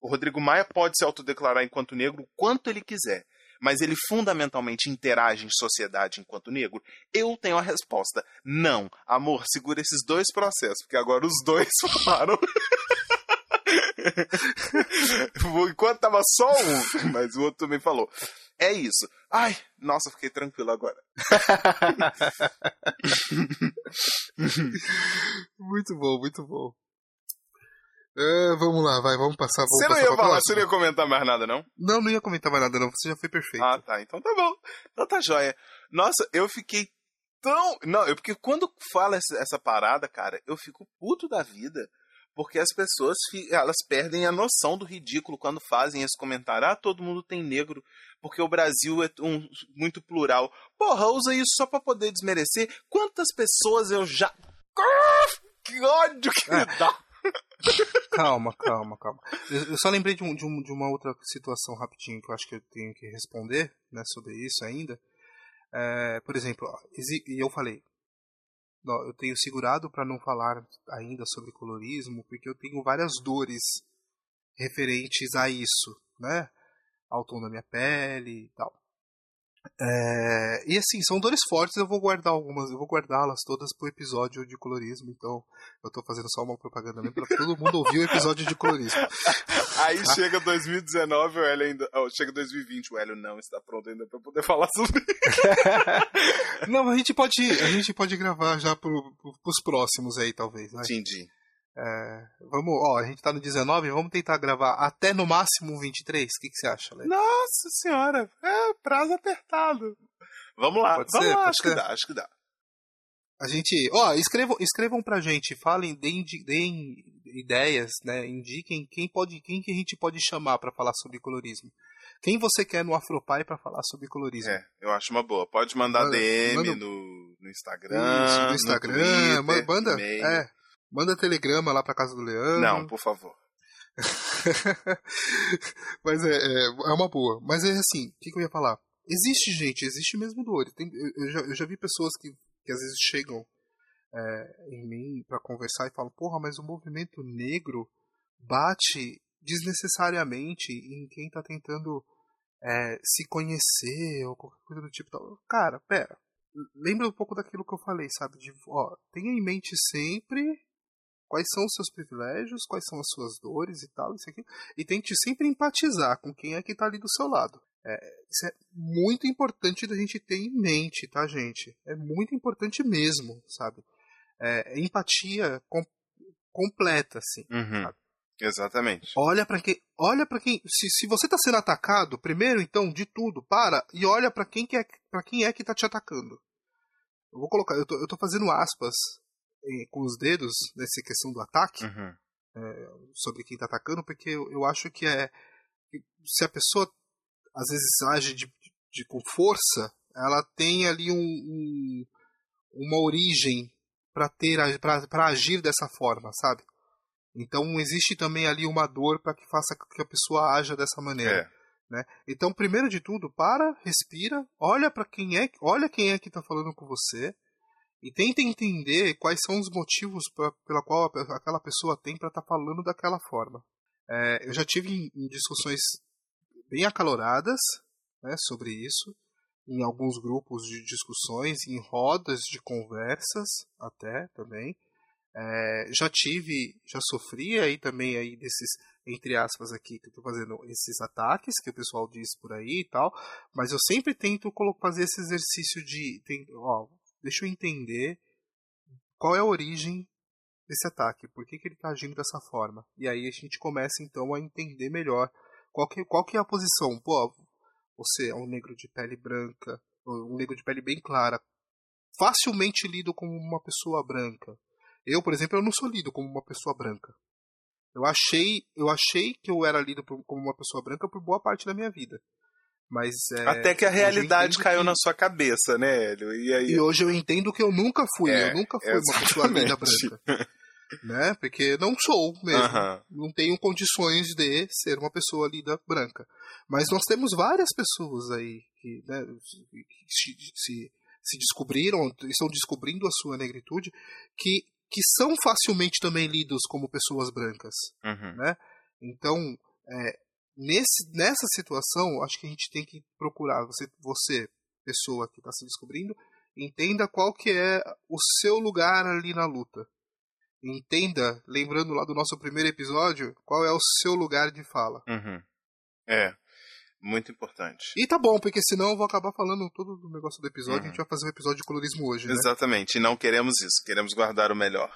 O Rodrigo Maia pode se autodeclarar enquanto negro quanto ele quiser, mas ele fundamentalmente interage em sociedade enquanto negro? Eu tenho a resposta. Não. Amor, segura esses dois processos, porque agora os dois falaram. Enquanto tava só um, mas o outro também falou. É isso. Ai, nossa, fiquei tranquilo agora. muito bom, muito bom. Uh, vamos lá, vai, vamos passar. Vamos você não passar ia falar, você não ia comentar mais nada, não? Não, não ia comentar mais nada, não. Você já foi perfeito. Ah, tá. Então tá bom. Então tá joia. Nossa, eu fiquei tão. Não, eu porque quando fala essa, essa parada, cara, eu fico puto da vida porque as pessoas elas perdem a noção do ridículo quando fazem esse comentário. Ah, todo mundo tem negro, porque o Brasil é um, muito plural. Porra, usa isso só para poder desmerecer. Quantas pessoas eu já. Que ódio que me dá! Calma, calma, calma. Eu, só lembrei de, um, de, um, de, uma outra situação rapidinho que eu acho que eu tenho que responder né, sobre isso ainda. É, por exemplo, e eu falei, eu tenho segurado para não falar ainda sobre colorismo, porque eu tenho várias dores referentes a isso, né? Ao tom da minha pele e tal. É, e assim, são dores fortes, eu vou guardar algumas, eu vou guardá-las todas pro episódio de colorismo, então eu tô fazendo só uma propaganda mesmo pra todo mundo ouvir o episódio de colorismo. Aí tá? chega 2019, o Hélio ainda. Oh, chega 2020, o Hélio não está pronto ainda pra poder falar sobre Não, a gente pode. A gente pode gravar já pro, pro, pros próximos aí, talvez. Né? Entendi. É, vamos, ó, a gente tá no 19, vamos tentar gravar até no máximo 23. O que, que você acha, Léo? Nossa senhora, é prazo apertado. Vamos lá, Pode vamos ser? lá, acho ser? que dá, acho que dá. A gente, ó, escrevam, escrevam pra gente, falem, deem, deem ideias, né, indiquem quem pode, quem que a gente pode chamar para falar sobre colorismo. Quem você quer no Afropai para falar sobre colorismo? É, eu acho uma boa. Pode mandar manda, DM manda... No, no Instagram, Isso, no Instagram, no Twitter, manda, é, Manda telegrama lá pra casa do Leandro. Não, por favor. Mas é, é, é, uma boa. Mas é assim, o que, que, eu ia falar? Existe gente, existe mesmo dor. Tem, eu, eu, já, eu já vi pessoas que, que às vezes chegam é, em mim para conversar e falam: Porra, mas o movimento negro bate desnecessariamente em quem tá tentando é, se conhecer ou qualquer coisa do tipo. Cara, pera. Lembra um pouco daquilo que eu falei, sabe? De, ó, tenha em mente sempre quais são os seus privilégios, quais são as suas dores e tal, isso aqui, e tente sempre empatizar com quem é que está ali do seu lado. É, isso é muito importante da gente ter em mente, tá, gente? É muito importante mesmo, sabe? É, é empatia com, completa, assim. Uhum. Exatamente. Olha para quem, olha para quem, se, se você está sendo atacado, primeiro então de tudo, para e olha para quem que é, para quem é que tá te atacando. Eu vou colocar, eu tô, eu tô fazendo aspas com os dedos nessa questão do ataque uhum. é, sobre quem está atacando, porque eu, eu, acho que é se a pessoa às vezes age de, de com força, ela tem ali um, um uma origem para ter para agir dessa forma, sabe? Então existe também ali uma dor para que faça que a pessoa haja dessa maneira. É. Né? Então, primeiro de tudo, para, respira, olha para quem é, olha quem é que está falando com você, e tenta entender quais são os motivos pra, pela qual aquela pessoa tem para estar tá falando daquela forma. É, eu já tive em, em discussões bem acaloradas né, sobre isso, em alguns grupos de discussões, em rodas de conversas até também. É, já tive, já sofri aí também aí desses, entre aspas aqui, que eu tô fazendo esses ataques que o pessoal diz por aí e tal, mas eu sempre tento fazer esse exercício de, tem, ó, deixa eu entender qual é a origem desse ataque, por que, que ele está agindo dessa forma. E aí a gente começa então a entender melhor qual que, qual que é a posição. Pô, você é um negro de pele branca, um negro de pele bem clara, facilmente lido como uma pessoa branca. Eu, por exemplo, eu não sou lido como uma pessoa branca. Eu achei, eu achei que eu era lido como uma pessoa branca por boa parte da minha vida. Mas, é, Até que a realidade caiu que... na sua cabeça, né, Hélio? E, aí... e hoje eu entendo que eu nunca fui, é, eu nunca fui exatamente. uma pessoa linda branca. né? Porque não sou mesmo. Uh -huh. Não tenho condições de ser uma pessoa lida branca. Mas nós temos várias pessoas aí que, né, que se, se descobriram, estão descobrindo a sua negritude, que, que são facilmente também lidos como pessoas brancas. Uhum. Né? Então, É, nesse, nessa situação, acho que a gente tem que procurar, você, você pessoa que está se descobrindo, entenda qual que é o seu lugar ali na luta. Entenda, lembrando lá do nosso primeiro episódio, qual é o seu lugar de fala. Uhum. É, muito importante. E tá bom, porque senão eu vou acabar falando todo o negócio do episódio. Uhum. A gente vai fazer um episódio de colorismo hoje. Né? Exatamente, e não queremos isso. Queremos guardar o melhor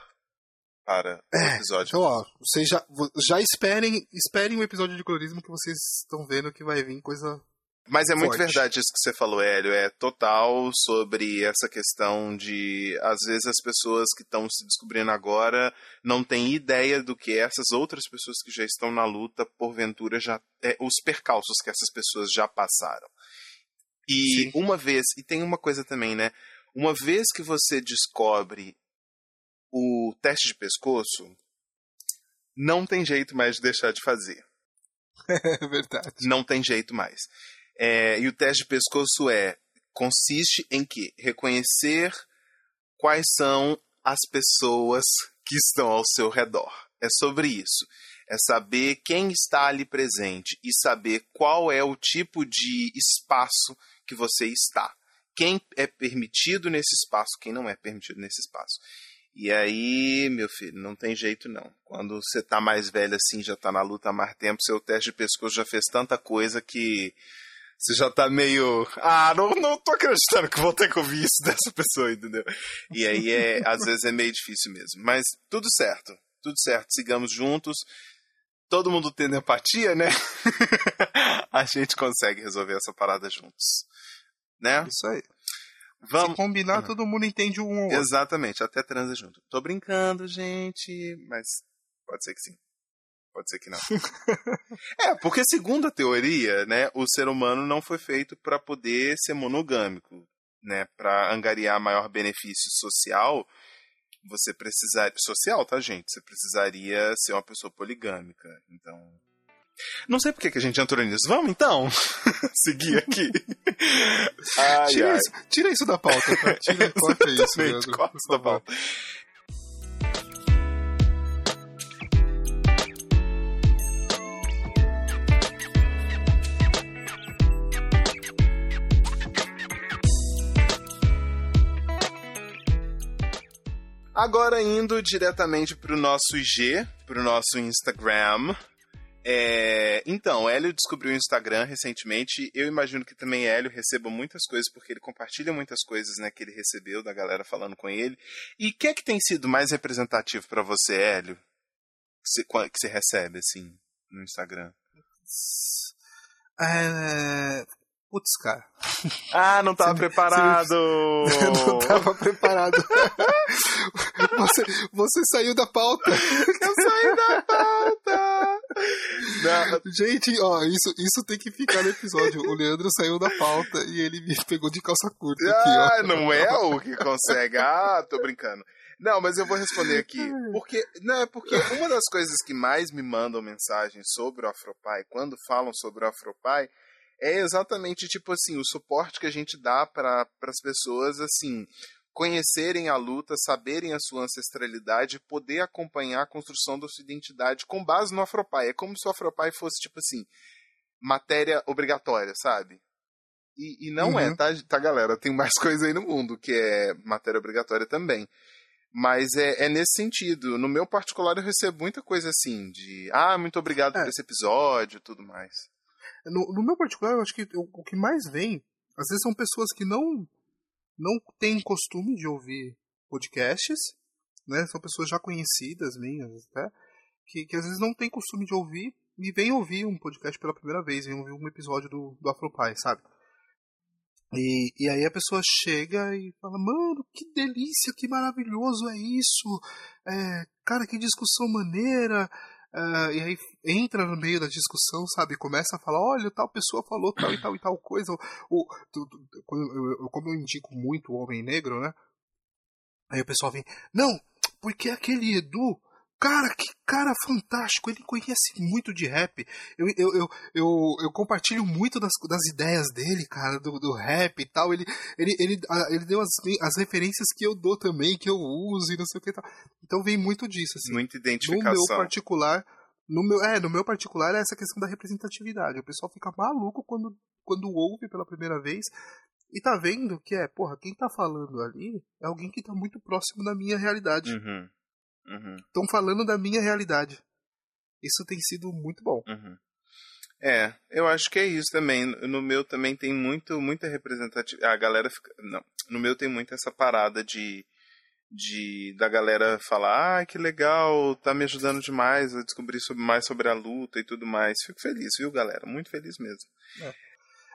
para o é, episódio. Então, ó, vocês já, já esperem, esperem o episódio de colorismo que vocês estão vendo que vai vir coisa mas é muito verdade isso que você falou, Hélio. É total sobre essa questão de, às vezes, as pessoas que estão se descobrindo agora não têm ideia do que essas outras pessoas que já estão na luta, porventura, já. É, os percalços que essas pessoas já passaram. E Sim. uma vez. E tem uma coisa também, né? Uma vez que você descobre o teste de pescoço, não tem jeito mais de deixar de fazer. É verdade. Não tem jeito mais. É, e o teste de pescoço é consiste em que reconhecer quais são as pessoas que estão ao seu redor. É sobre isso. É saber quem está ali presente e saber qual é o tipo de espaço que você está. Quem é permitido nesse espaço, quem não é permitido nesse espaço. E aí, meu filho, não tem jeito não. Quando você tá mais velho assim, já tá na luta há mais tempo, seu teste de pescoço já fez tanta coisa que você já tá meio. Ah, não, não tô acreditando que vou ter que ouvir isso dessa pessoa, entendeu? E aí, é, às vezes, é meio difícil mesmo. Mas tudo certo. Tudo certo. Sigamos juntos. Todo mundo tendo empatia, né? a gente consegue resolver essa parada juntos. Né? Isso aí. Vamos. Se combinar, todo mundo entende um ou outro. Exatamente, até transa junto. Tô brincando, gente, mas pode ser que sim. Pode ser que não. é, porque segundo a teoria, né, o ser humano não foi feito para poder ser monogâmico, né, para angariar maior benefício social, você precisaria social, tá, gente? Você precisaria ser uma pessoa poligâmica. Então, não sei por que, que a gente entrou nisso. Vamos então seguir aqui. ai, tira, ai. Isso, tira, Isso, da pauta, tá? Tira, corta isso, Leandro, corta da pauta. Agora indo diretamente para o nosso IG, para o nosso Instagram. É... Então, Hélio descobriu o Instagram recentemente. Eu imagino que também Hélio receba muitas coisas, porque ele compartilha muitas coisas né, que ele recebeu da galera falando com ele. E o que é que tem sido mais representativo para você, Hélio? Que você, que você recebe, assim, no Instagram? É, Putz, cara. Ah, não tava preparado! não tava preparado. você, você saiu da pauta. Eu saí da pauta! Não. Gente, ó, isso, isso tem que ficar no episódio. O Leandro saiu da pauta e ele me pegou de calça curta aqui, ah, ó. não é o que consegue. Ah, tô brincando. Não, mas eu vou responder aqui. Porque, não, é porque uma das coisas que mais me mandam mensagens sobre o Afropai, quando falam sobre o Afropai, é exatamente tipo assim, o suporte que a gente dá para as pessoas assim, conhecerem a luta, saberem a sua ancestralidade, poder acompanhar a construção da sua identidade com base no Afropai. É como se o Afropai fosse tipo assim, matéria obrigatória, sabe? E, e não é, uhum. é, tá, tá, galera? Tem mais coisa aí no mundo que é matéria obrigatória também. Mas é, é, nesse sentido. No meu particular, eu recebo muita coisa assim, de ah, muito obrigado é. por esse episódio tudo mais. No, no meu particular, eu acho que o, o, que mais vem, às vezes são pessoas que não não têm costume de ouvir podcasts, né? São pessoas já conhecidas minhas, até, que, que às vezes não têm costume de ouvir e vêm ouvir um podcast pela primeira vez, vêm ouvir um episódio do, do Afropai, sabe? E, e aí a pessoa chega e fala, mano, que delícia, que maravilhoso é isso, é, cara, que discussão maneira, Uh, e aí entra no meio da discussão, sabe? Começa a falar, olha, tal pessoa falou tal e tal e tal coisa. O, como eu indico muito o Homem Negro, né? Aí o pessoal vem, não, porque aquele Edu Cara, que cara fantástico! Ele conhece muito de rap. Eu, eu, eu, eu, eu compartilho muito das, das ideias dele, cara, do, do rap e tal. Ele, ele, ele, ele deu as, as referências que eu dou também, que eu uso e não sei o que tal. Então vem muito disso, assim. Muita identificação. No meu particular, No meu, é, no meu particular é essa questão da representatividade. O pessoal fica maluco quando, quando ouve pela primeira vez e tá vendo que é, porra, quem tá falando ali é alguém que tá muito próximo da minha realidade. Uhum. Uhum. Estão falando da minha realidade. Isso tem sido muito bom. Uhum. É, eu acho que é isso também. No meu também tem muito, muita representatividade. A galera fica. Não, no meu tem muito essa parada de. De, da galera falar, ah, que legal, tá me ajudando demais a descobrir sobre, mais sobre a luta e tudo mais. Fico feliz, viu, galera? Muito feliz mesmo. É.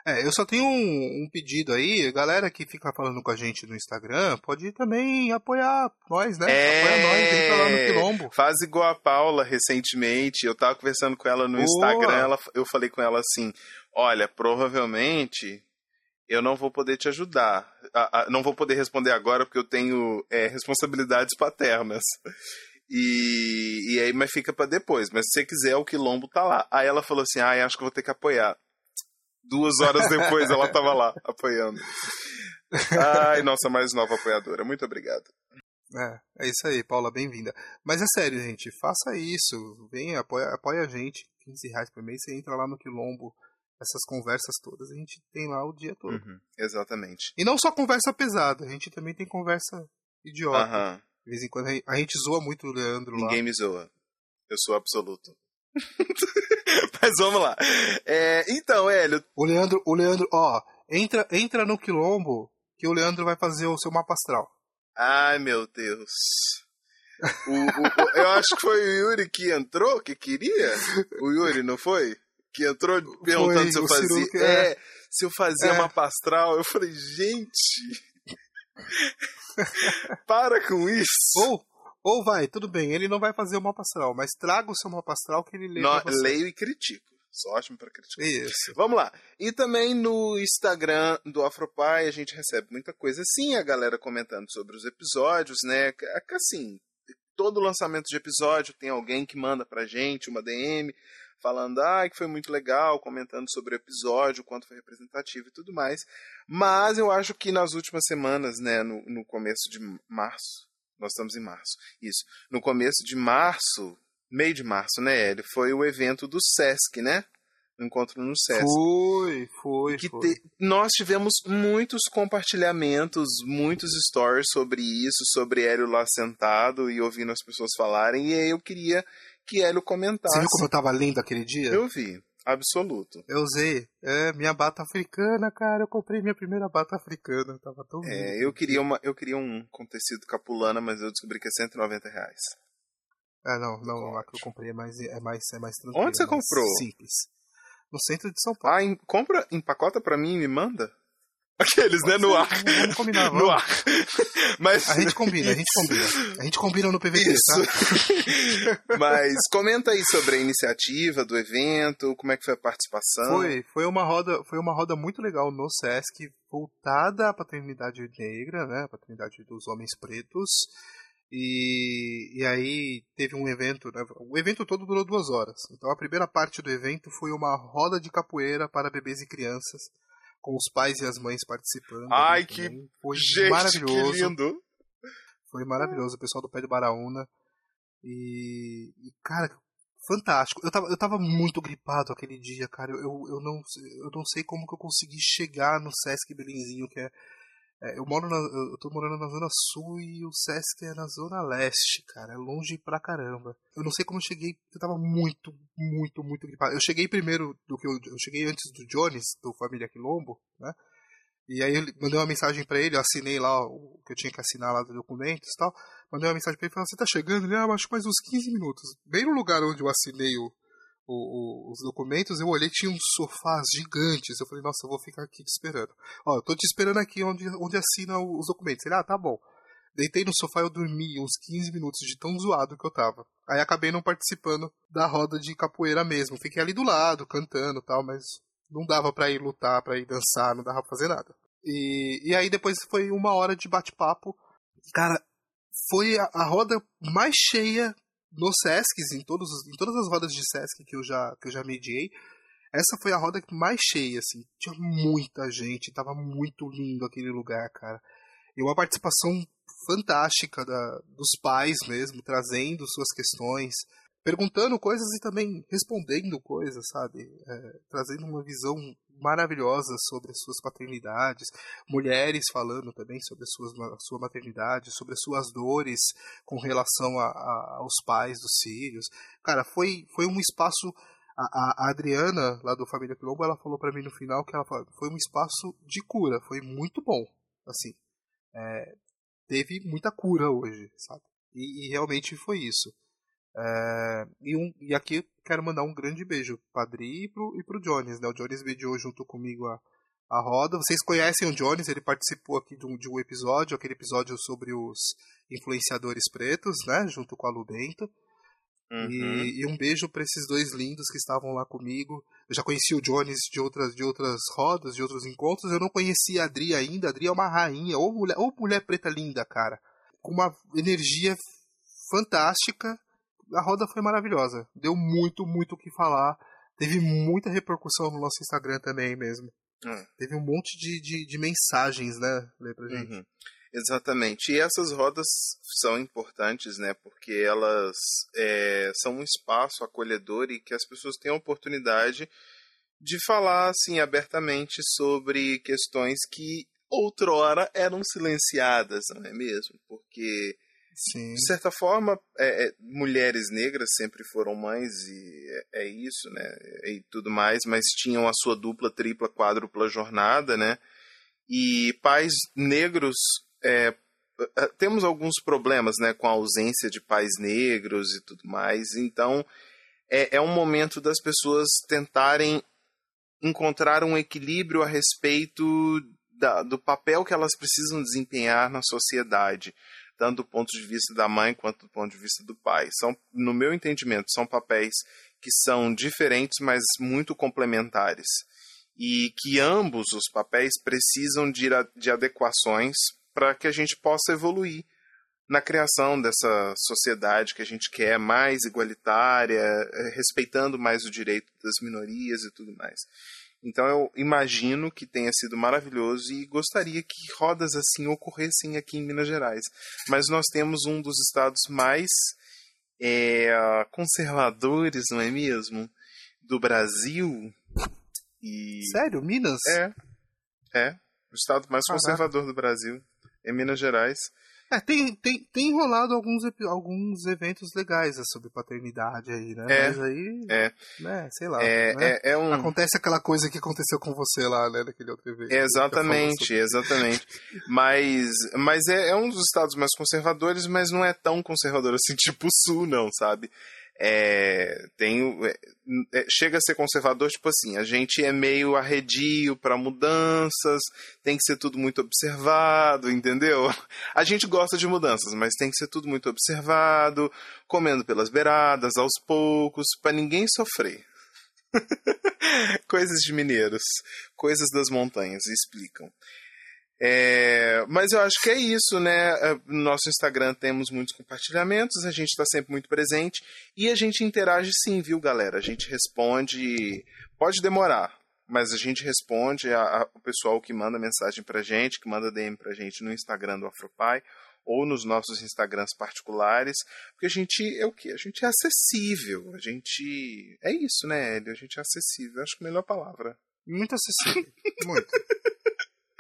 É, eu só tenho um, um, pedido aí, galera que fica falando com a gente no Instagram, pode também apoiar nós, né? É, Apoia nós, entra lá no Quilombo. Faz igual a Paula recentemente, eu tava conversando com ela no Boa. Instagram, ela, eu falei com ela assim, olha, provavelmente eu não vou poder te ajudar, a, a, não vou poder responder agora porque eu tenho é, responsabilidades paternas. E, e aí, mas fica para depois. Mas se você quiser, o quilombo tá lá. Aí ela falou assim: ah, acho que vou ter que apoiar. Duas horas depois ela estava lá, apoiando. Ai, nossa mais nova apoiadora. Muito obrigado. É, é isso aí, Paula, bem-vinda. Mas é sério, gente, faça isso. Vem, apoia, apoia a gente. 15 reais por mês, você entra lá no Quilombo. Essas conversas todas a gente tem lá o dia todo. Uhum, exatamente. E não só conversa pesada, a gente também tem conversa idiota. Uhum. De vez em quando a gente zoa muito o Leandro Ninguém lá. Ninguém me zoa. Eu sou absoluto. Mas vamos lá. É, então, Hélio. O Leandro, o Leandro, ó, entra, entra no quilombo que o Leandro vai fazer o seu mapa astral. Ai, meu Deus. O, o, eu acho que foi o Yuri que entrou, que queria. O Yuri, não foi? Que entrou perguntando foi, se eu fazia. É, é, se eu fazia é. mapa astral. Eu falei, gente. para com isso. Ou, ou vai, tudo bem, ele não vai fazer o mapa astral, mas traga o seu mapa astral que ele lê. Não, leio e critico. Sou ótimo para criticar. Isso. Vamos lá. E também no Instagram do Afropai a gente recebe muita coisa assim, a galera comentando sobre os episódios, né? Assim, todo lançamento de episódio tem alguém que manda pra gente uma DM falando ah, que foi muito legal, comentando sobre o episódio, quanto foi representativo e tudo mais. Mas eu acho que nas últimas semanas, né, no, no começo de março, nós estamos em março. Isso. No começo de março, meio de março, né, Hélio? Foi o evento do Sesc, né? O encontro no Sesc. Foi, foi. Que foi. Te... Nós tivemos muitos compartilhamentos, muitos stories sobre isso, sobre Hélio lá sentado e ouvindo as pessoas falarem. E aí eu queria que Hélio comentasse. Você viu como eu tava lindo aquele dia? Eu vi. Absoluto. Eu usei. É, minha bata africana, cara. Eu comprei minha primeira bata africana. Tava tão É, eu queria, uma, eu queria um com tecido capulana, mas eu descobri que é 190 reais. Ah, não, não. A que eu comprei é mais, é mais, é mais tranquilo. Onde você comprou? Simples. No centro de São Paulo. Ah, em, compra, empacota pra mim e me manda? Aqueles, né? No ar. Vamos combinar, vamos. No ar. Mas... A gente combina, a gente combina. A gente combina no PVT, Isso. tá? Mas comenta aí sobre a iniciativa do evento, como é que foi a participação. Foi, foi uma roda, foi uma roda muito legal no SESC, voltada à paternidade negra, né? A paternidade dos homens pretos. E, e aí teve um evento, né? o evento todo durou duas horas. Então a primeira parte do evento foi uma roda de capoeira para bebês e crianças com os pais e as mães participando. Ai, que foi gente, maravilhoso. Que lindo. Foi maravilhoso, o pessoal do Pé de Baraúna. E, e, cara, fantástico. Eu tava, eu tava muito gripado aquele dia, cara. Eu, eu, não, eu não sei como que eu consegui chegar no Sesc Belenzinho, que é é, eu moro na, eu tô morando na zona sul e o Sesc é na zona leste, cara. É longe pra caramba. Eu não sei como eu cheguei, eu tava muito, muito, muito gripado. Eu cheguei primeiro do que eu, eu cheguei antes do Jones, do Família Quilombo, né? E aí eu mandei uma mensagem para ele, eu assinei lá o que eu tinha que assinar lá dos documentos e tal. Mandei uma mensagem para ele falei, você tá chegando? Ele, ah, acho que mais uns 15 minutos. Bem no lugar onde eu assinei o, o, o, os documentos, eu olhei tinha uns sofás gigantes. Eu falei, nossa, eu vou ficar aqui te esperando. Ó, eu tô te esperando aqui onde, onde assina os documentos. Ele, ah, tá bom. Deitei no sofá e eu dormi uns 15 minutos de tão zoado que eu tava. Aí acabei não participando da roda de capoeira mesmo. Fiquei ali do lado, cantando tal, mas não dava pra ir lutar, pra ir dançar, não dava pra fazer nada. E, e aí depois foi uma hora de bate-papo. Cara, foi a, a roda mais cheia nos Sescs, em, todos, em todas as rodas de Sesc que eu já, que eu já mediei, essa foi a roda mais cheia, assim. Tinha muita gente, tava muito lindo aquele lugar, cara. E uma participação fantástica da, dos pais mesmo, trazendo suas questões. Perguntando coisas e também respondendo coisas, sabe? É, trazendo uma visão maravilhosa sobre as suas paternidades, mulheres falando também sobre a sua maternidade, sobre as suas dores com relação a, a, aos pais dos filhos. Cara, foi, foi um espaço. A, a Adriana, lá do Família Quilombo, ela falou para mim no final que ela falou, foi um espaço de cura, foi muito bom. Assim, é, teve muita cura hoje, sabe? E, e realmente foi isso. É, e, um, e aqui quero mandar um grande beijo pro Padri e pro, e pro Jones, né? O Jones mediou junto comigo a, a roda. Vocês conhecem o Jones, ele participou aqui de um, de um episódio, aquele episódio sobre os influenciadores pretos, né? Junto com a Lubento. Uhum. E, e, um beijo para esses dois lindos que estavam lá comigo. Eu já conheci o Jones de outras, de outras rodas, de outros encontros. Eu não conhecia a Adri ainda. A Adri é uma rainha, ou mulher, ou mulher preta linda, cara. Com uma energia fantástica. A roda foi maravilhosa. Deu muito, muito o que falar. Teve muita repercussão no nosso Instagram também mesmo. Uhum. Teve um monte de, de, de mensagens, né? Lê pra gente. Uhum. Exatamente. E essas rodas são importantes, né? Porque elas é, são um espaço acolhedor e que as pessoas têm a oportunidade de falar assim abertamente sobre questões que outrora eram silenciadas, não é mesmo? Porque Sim. de certa forma é, é, mulheres negras sempre foram mães e é, é isso, né? E tudo mais, mas tinham a sua dupla, tripla, quádrupla jornada, né? E pais negros é, é, temos alguns problemas né, com a ausência de pais negros e tudo mais, então é, é um momento das pessoas tentarem encontrar um equilíbrio a respeito da, do papel que elas precisam desempenhar na sociedade, tanto do ponto de vista da mãe quanto do ponto de vista do pai. São, no meu entendimento, são papéis que são diferentes, mas muito complementares. E que ambos os papéis precisam de, de adequações para que a gente possa evoluir na criação dessa sociedade que a gente quer mais igualitária, eh, respeitando mais o direito das minorias e tudo mais. Então eu imagino que tenha sido maravilhoso e gostaria que rodas assim ocorressem aqui em Minas Gerais. Mas nós temos um dos estados mais é, conservadores, não é mesmo? Do Brasil. E... Sério? Minas? É. É. O estado mais Caraca. conservador do Brasil em Minas Gerais. É, tem, tem, tem rolado alguns, alguns eventos legais sobre paternidade aí, né? É, Mas aí, é, né, sei lá. É, né? é, é um... Acontece aquela coisa que aconteceu com você lá, né, naquele outro evento. Exatamente, exatamente. mas mas é, é um dos estados mais conservadores, mas não é tão conservador assim, tipo o Sul, não, sabe? É, tem, é, é, chega a ser conservador, tipo assim, a gente é meio arredio para mudanças, tem que ser tudo muito observado, entendeu? A gente gosta de mudanças, mas tem que ser tudo muito observado, comendo pelas beiradas, aos poucos, para ninguém sofrer. coisas de mineiros, coisas das montanhas, explicam. É, mas eu acho que é isso, né? É, no nosso Instagram temos muitos compartilhamentos, a gente está sempre muito presente e a gente interage sim, viu, galera? A gente responde. Pode demorar, mas a gente responde a, a, o pessoal que manda mensagem pra gente, que manda DM pra gente no Instagram do Afropai ou nos nossos Instagrams particulares, porque a gente é o que? A gente é acessível, a gente é isso, né, Hélio? A gente é acessível, acho que é a melhor palavra. Muito acessível, muito.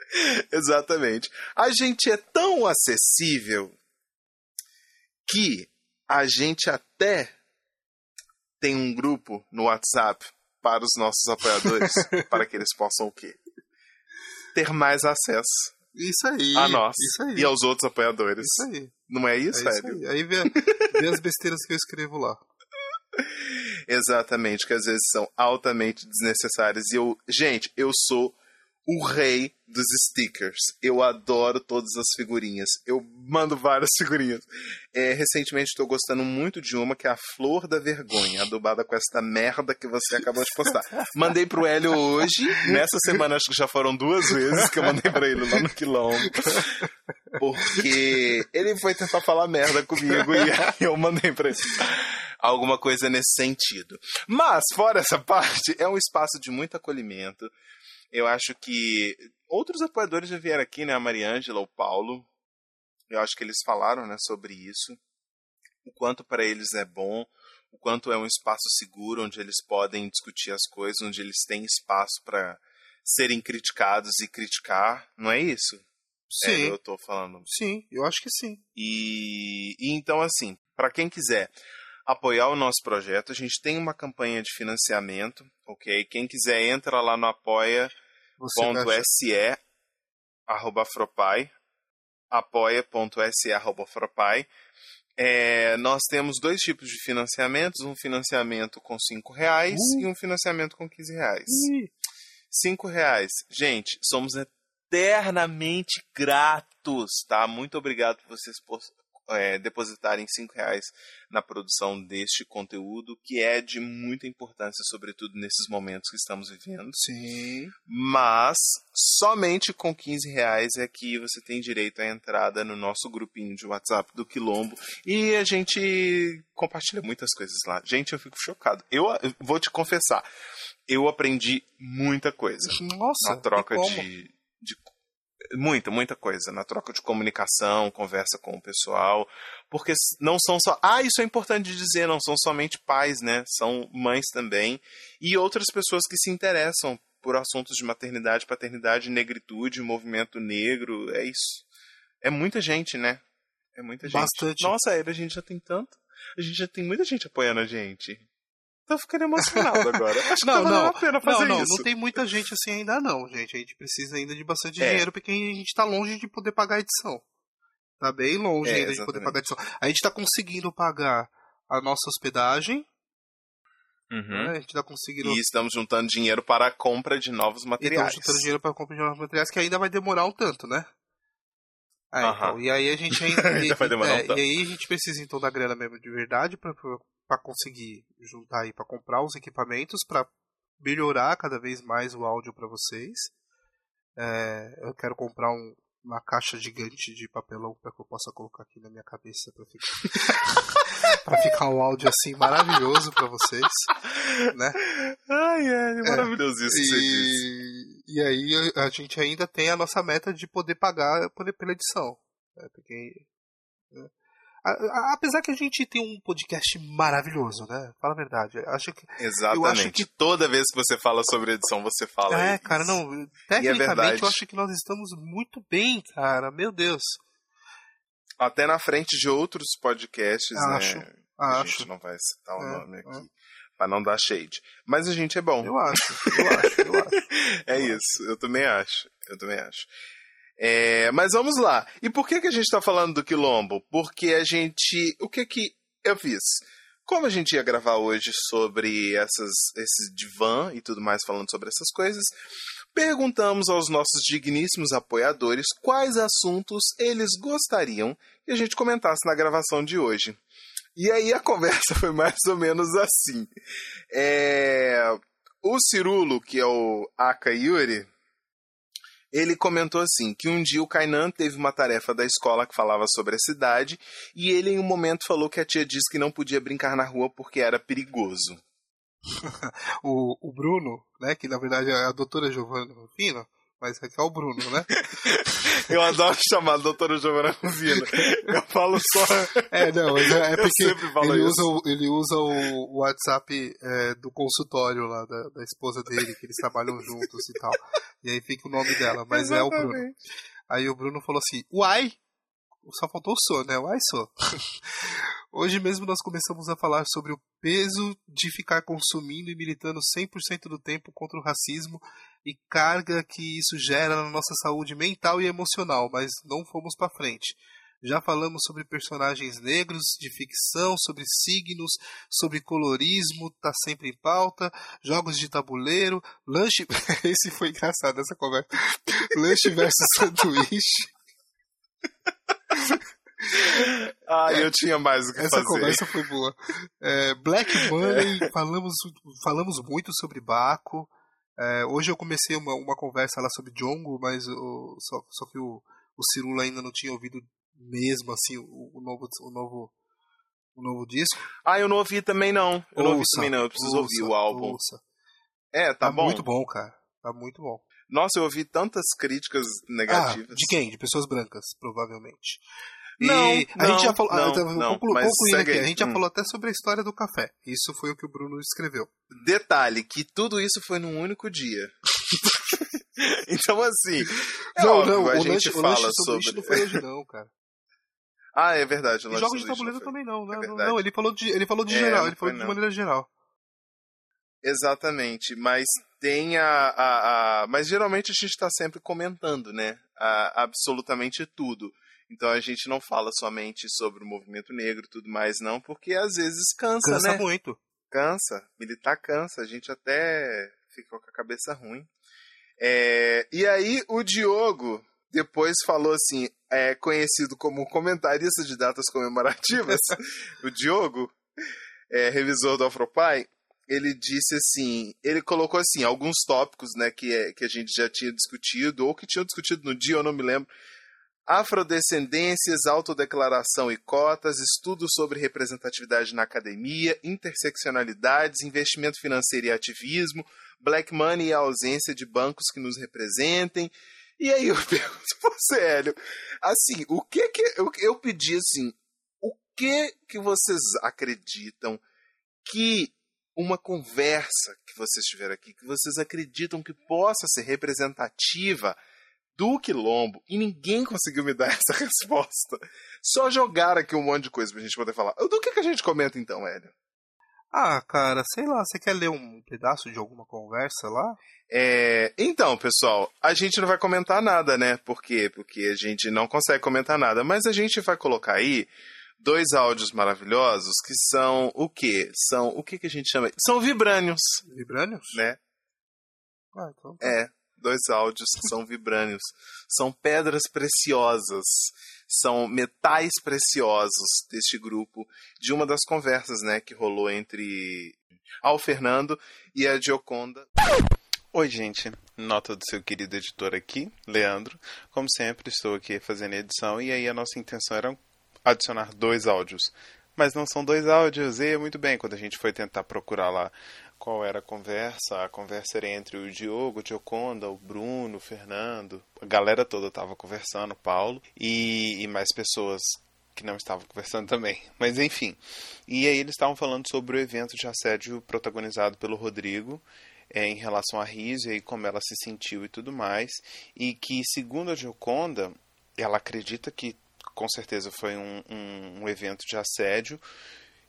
Exatamente. A gente é tão acessível que a gente até tem um grupo no WhatsApp para os nossos apoiadores, para que eles possam o quê? Ter mais acesso. Isso aí. A nós. Isso aí. E aos outros apoiadores. Isso aí. Não é isso, é isso Aí, aí vê, vê as besteiras que eu escrevo lá. Exatamente, que às vezes são altamente desnecessárias. E eu, gente, eu sou o rei dos stickers. Eu adoro todas as figurinhas. Eu mando várias figurinhas. É, recentemente estou gostando muito de uma que é a Flor da Vergonha, adubada com essa merda que você acabou de postar. Mandei pro Hélio hoje. Nessa semana acho que já foram duas vezes que eu mandei para ele lá no Quilombo. Porque ele foi tentar falar merda comigo e eu mandei para ele alguma coisa nesse sentido. Mas, fora essa parte, é um espaço de muito acolhimento. Eu acho que outros apoiadores já vieram aqui, né? A Mariângela, o Paulo. Eu acho que eles falaram né, sobre isso. O quanto para eles é bom, o quanto é um espaço seguro onde eles podem discutir as coisas, onde eles têm espaço para serem criticados e criticar, não é isso? Sim. É, eu tô falando. Sim, eu acho que sim. E, e então, assim, para quem quiser apoiar o nosso projeto, a gente tem uma campanha de financiamento, ok? Quem quiser entra lá no apoia.se arroba fropai apoia.se arroba fropai é, nós temos dois tipos de financiamentos, um financiamento com cinco reais uh. e um financiamento com 15 reais. Uh. Cinco reais. Gente, somos eternamente gratos, tá? Muito obrigado por vocês é, depositarem cinco reais na produção deste conteúdo, que é de muita importância, sobretudo nesses momentos que estamos vivendo. Sim. Mas somente com 15 reais é que você tem direito à entrada no nosso grupinho de WhatsApp do Quilombo e a gente compartilha muitas coisas lá. Gente, eu fico chocado. Eu, eu vou te confessar, eu aprendi muita coisa Nossa, na troca de, de muita, muita coisa na troca de comunicação, conversa com o pessoal, porque não são só, ah, isso é importante de dizer, não são somente pais, né? São mães também e outras pessoas que se interessam por assuntos de maternidade, paternidade, negritude, movimento negro, é isso. É muita gente, né? É muita gente. Bastante. Nossa, a gente já tem tanto. A gente já tem muita gente apoiando a gente. Tô ficando emocionado agora. Acho não, que não, a pena fazer não, não, isso. Não tem muita gente assim ainda não, gente. A gente precisa ainda de bastante É. dinheiro porque a gente tá longe de poder pagar a edição. Tá bem longe É, ainda de poder exatamente. pagar a edição. A gente tá conseguindo pagar a nossa hospedagem, Uhum. né? A gente tá conseguindo E estamos juntando dinheiro para a compra de novos e estamos materiais. juntando dinheiro para compra de novos materiais que ainda vai demorar um tanto, né? É, Aham. então, e aí a gente ainda, Ainda vai demorar um é, tanto. E aí a gente precisa então da grana mesmo de verdade para conseguir juntar aí para comprar os equipamentos para melhorar cada vez mais o áudio para vocês. É, eu quero comprar um- uma caixa gigante de papelão para que eu possa colocar aqui na minha cabeça para ficar para ficar um áudio assim maravilhoso para vocês, né? Ai, é, é maravilhoso isso que você disse. E, aí a gente ainda tem a nossa meta de poder pagar por- pela edição. né? Porque, né? A- a- apesar que a gente tem um podcast maravilhoso, né? Fala a verdade. Acho que. Exatamente. acho que- Toda vez que você fala sobre edição, você fala é, isso. cara, não. Tecnicamente verdade. eu acho que nós estamos muito bem, cara. Meu Deus. Até na frente de outros podcasts, Acho, né? A Acho. gente não vai citar o É, nome é. aqui. Pra não dar shade. Mas a gente é bom. Eu acho, eu acho, eu acho. É isso, eu também acho. Eu também acho. É, mas vamos lá. E por que, que a gente está falando do quilombo? Porque a gente. O que que eu fiz? Como a gente ia gravar hoje sobre essas, esse divã e tudo mais, falando sobre essas coisas, perguntamos aos nossos digníssimos apoiadores quais assuntos eles gostariam que a gente comentasse na gravação de hoje. E aí a conversa foi mais ou menos assim. É, o Cirulo, que é o Aka Yuri, ele comentou assim que um dia o Kainan teve uma tarefa da escola que falava sobre a cidade e ele em um momento falou que a tia disse que não podia brincar na rua porque era perigoso. O, o Bruno, né? Que na verdade é a doutora Giovanna Rufino, mas aqui é o Bruno, né? Eu adoro chamar a doutora Giovanna Rufino. Eu falo só. É, não, mas é, é Eu porque sempre falo ele, isso. usa o, ele usa o, WhatsApp é, do consultório lá da, da esposa dele, que eles trabalham juntos e tal. E aí fica o nome dela, mas é o Bruno. Exatamente. Aí o Bruno falou assim: Uai! Só faltou o sou, né? Uai, sou. Hoje mesmo nós começamos a falar sobre o peso de ficar consumindo e militando 100% do tempo contra o racismo e carga que isso gera na nossa saúde mental e emocional, mas não fomos para frente. Já falamos sobre personagens negros de ficção, sobre signos, sobre colorismo, tá sempre em pauta, jogos de tabuleiro, lanche. Esse foi engraçado essa conversa. Lanche versus sanduíche. Ah, eu tinha mais o que Essa fazer. conversa foi boa. É, Black Money, falamos, falamos muito sobre Baco. É, hoje eu comecei uma, uma conversa lá sobre Jongo, mas o, só, só que o, o Cirula ainda não tinha ouvido mesmo assim o, o novo, o, novo, o novo disco. Ah, eu não ouvi também não. Eu não ouvi Ouça, também não. Eu preciso ouça, ouvir o álbum. ouça. É, tá, Tá, bom. muito bom, cara. Tá muito bom. Nossa, eu ouvi tantas críticas Ah, negativas. de quem? De pessoas brancas, provavelmente. E não, a gente já falou, não, ah, não, conclu, mas concluindo aqui, a gente já Hum. falou até sobre a história do café. Isso foi o que o Bruno escreveu. Detalhe, que tudo isso foi num único dia. então, assim, é não, óbvio, não, a o gente lanche, o fala lanche sobre... não foi hoje não, cara. Ah, é verdade. o E jogos de tabuleiro também não, né? É não, não, ele falou de, ele falou de É, geral, não ele falou de não. maneira geral. Exatamente, mas tem a, a, a- Mas geralmente a gente está sempre comentando, né? A- absolutamente tudo. Então a gente não fala somente sobre o movimento negro e tudo mais, não, porque às vezes cansa, Cansa né? muito. Cansa. Militar cansa, a gente até fica com a cabeça ruim. É, e aí o Diogo depois falou assim, é conhecido como comentarista de datas comemorativas, o Diogo, é, revisor do Afropai, ele disse assim, ele colocou assim alguns tópicos, né, que, é, que a gente já tinha discutido ou que tinham discutido no dia, eu não me lembro. Afrodescendências, autodeclaração e cotas, estudos sobre representatividade na academia, interseccionalidades, investimento financeiro e ativismo, black money e a ausência de bancos que nos representem. E aí eu pergunto pro Célio, assim, o que que eu, eu pedi assim, o que que vocês acreditam que uma conversa que vocês tiveram aqui, que vocês acreditam que possa ser representativa do quilombo e ninguém conseguiu me dar essa resposta. Só jogaram aqui um monte de coisa pra gente poder falar. Do que, que a gente comenta então, Hélio? Ah, cara, sei lá, você quer ler um pedaço de alguma conversa lá? É, então, pessoal, a gente não vai comentar nada, né? Por quê? Porque a gente não consegue comentar nada. Mas a gente vai colocar aí dois áudios maravilhosos que são o quê? São o que, que a gente chama? São vibrânios, Vibranius? né? Ah, então. tá. É, dois áudios que são vibrânios. São pedras preciosas. São metais preciosos deste grupo. De uma das conversas, né, que rolou entre Al Fernando e a Gioconda. Oi, gente. Nota do seu querido editor aqui, Leandro. Como sempre, estou aqui fazendo edição e aí a nossa intenção era adicionar dois áudios. Mas não são dois áudios, e muito bem, quando a gente foi tentar procurar lá qual era a conversa, a conversa era entre o Diogo, o Gioconda, o Bruno, o Fernando, a galera toda estava conversando, o Paulo, e, e mais pessoas que não estavam conversando também. Mas enfim. E aí eles estavam falando sobre o evento de assédio protagonizado pelo Rodrigo é, em relação a Rizia e como ela se sentiu e tudo mais. E que, segundo a Gioconda, ela acredita que com certeza foi um, um, um evento de assédio.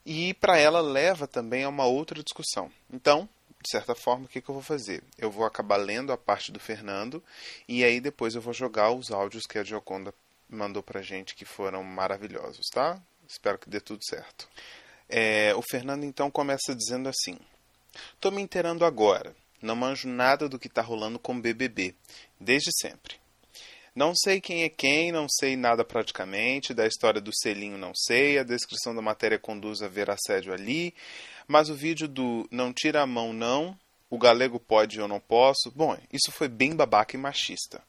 E para ela leva também a uma outra discussão. Então, de certa forma, o que, que eu vou fazer? Eu vou acabar lendo a parte do Fernando e aí depois eu vou jogar os áudios que a Gioconda mandou pra gente que foram maravilhosos, tá? Espero que dê tudo certo. É, o Fernando então começa dizendo assim: Tô me inteirando agora. Não manjo nada do que tá rolando com BBB, desde sempre. Não sei quem é quem, não sei nada praticamente, da história do selinho não sei, a descrição da matéria conduz a ver assédio ali, mas o vídeo do não tira a mão não, o galego pode ou não posso, bom, isso foi bem babaca e machista.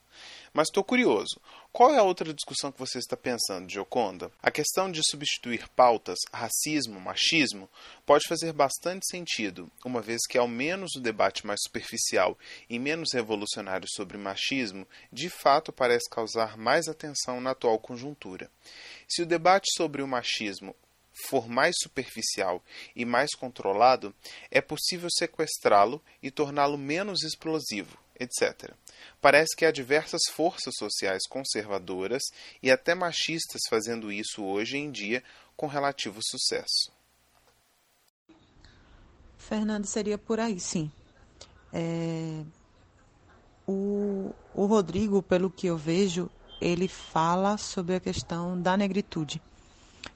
Mas estou curioso. Qual é a outra discussão que você está pensando, Gioconda? A questão de substituir pautas, racismo, machismo, pode fazer bastante sentido, uma vez que ao menos o debate mais superficial e menos revolucionário sobre machismo, de fato parece causar mais atenção na atual conjuntura. Se o debate sobre o machismo for mais superficial e mais controlado, é possível sequestrá-lo e torná-lo menos explosivo, etc. Parece que há diversas forças sociais conservadoras e até machistas fazendo isso hoje em dia com relativo sucesso. Fernando, seria por aí, sim. É, O, o Rodrigo, pelo que eu vejo, ele fala sobre a questão da negritude.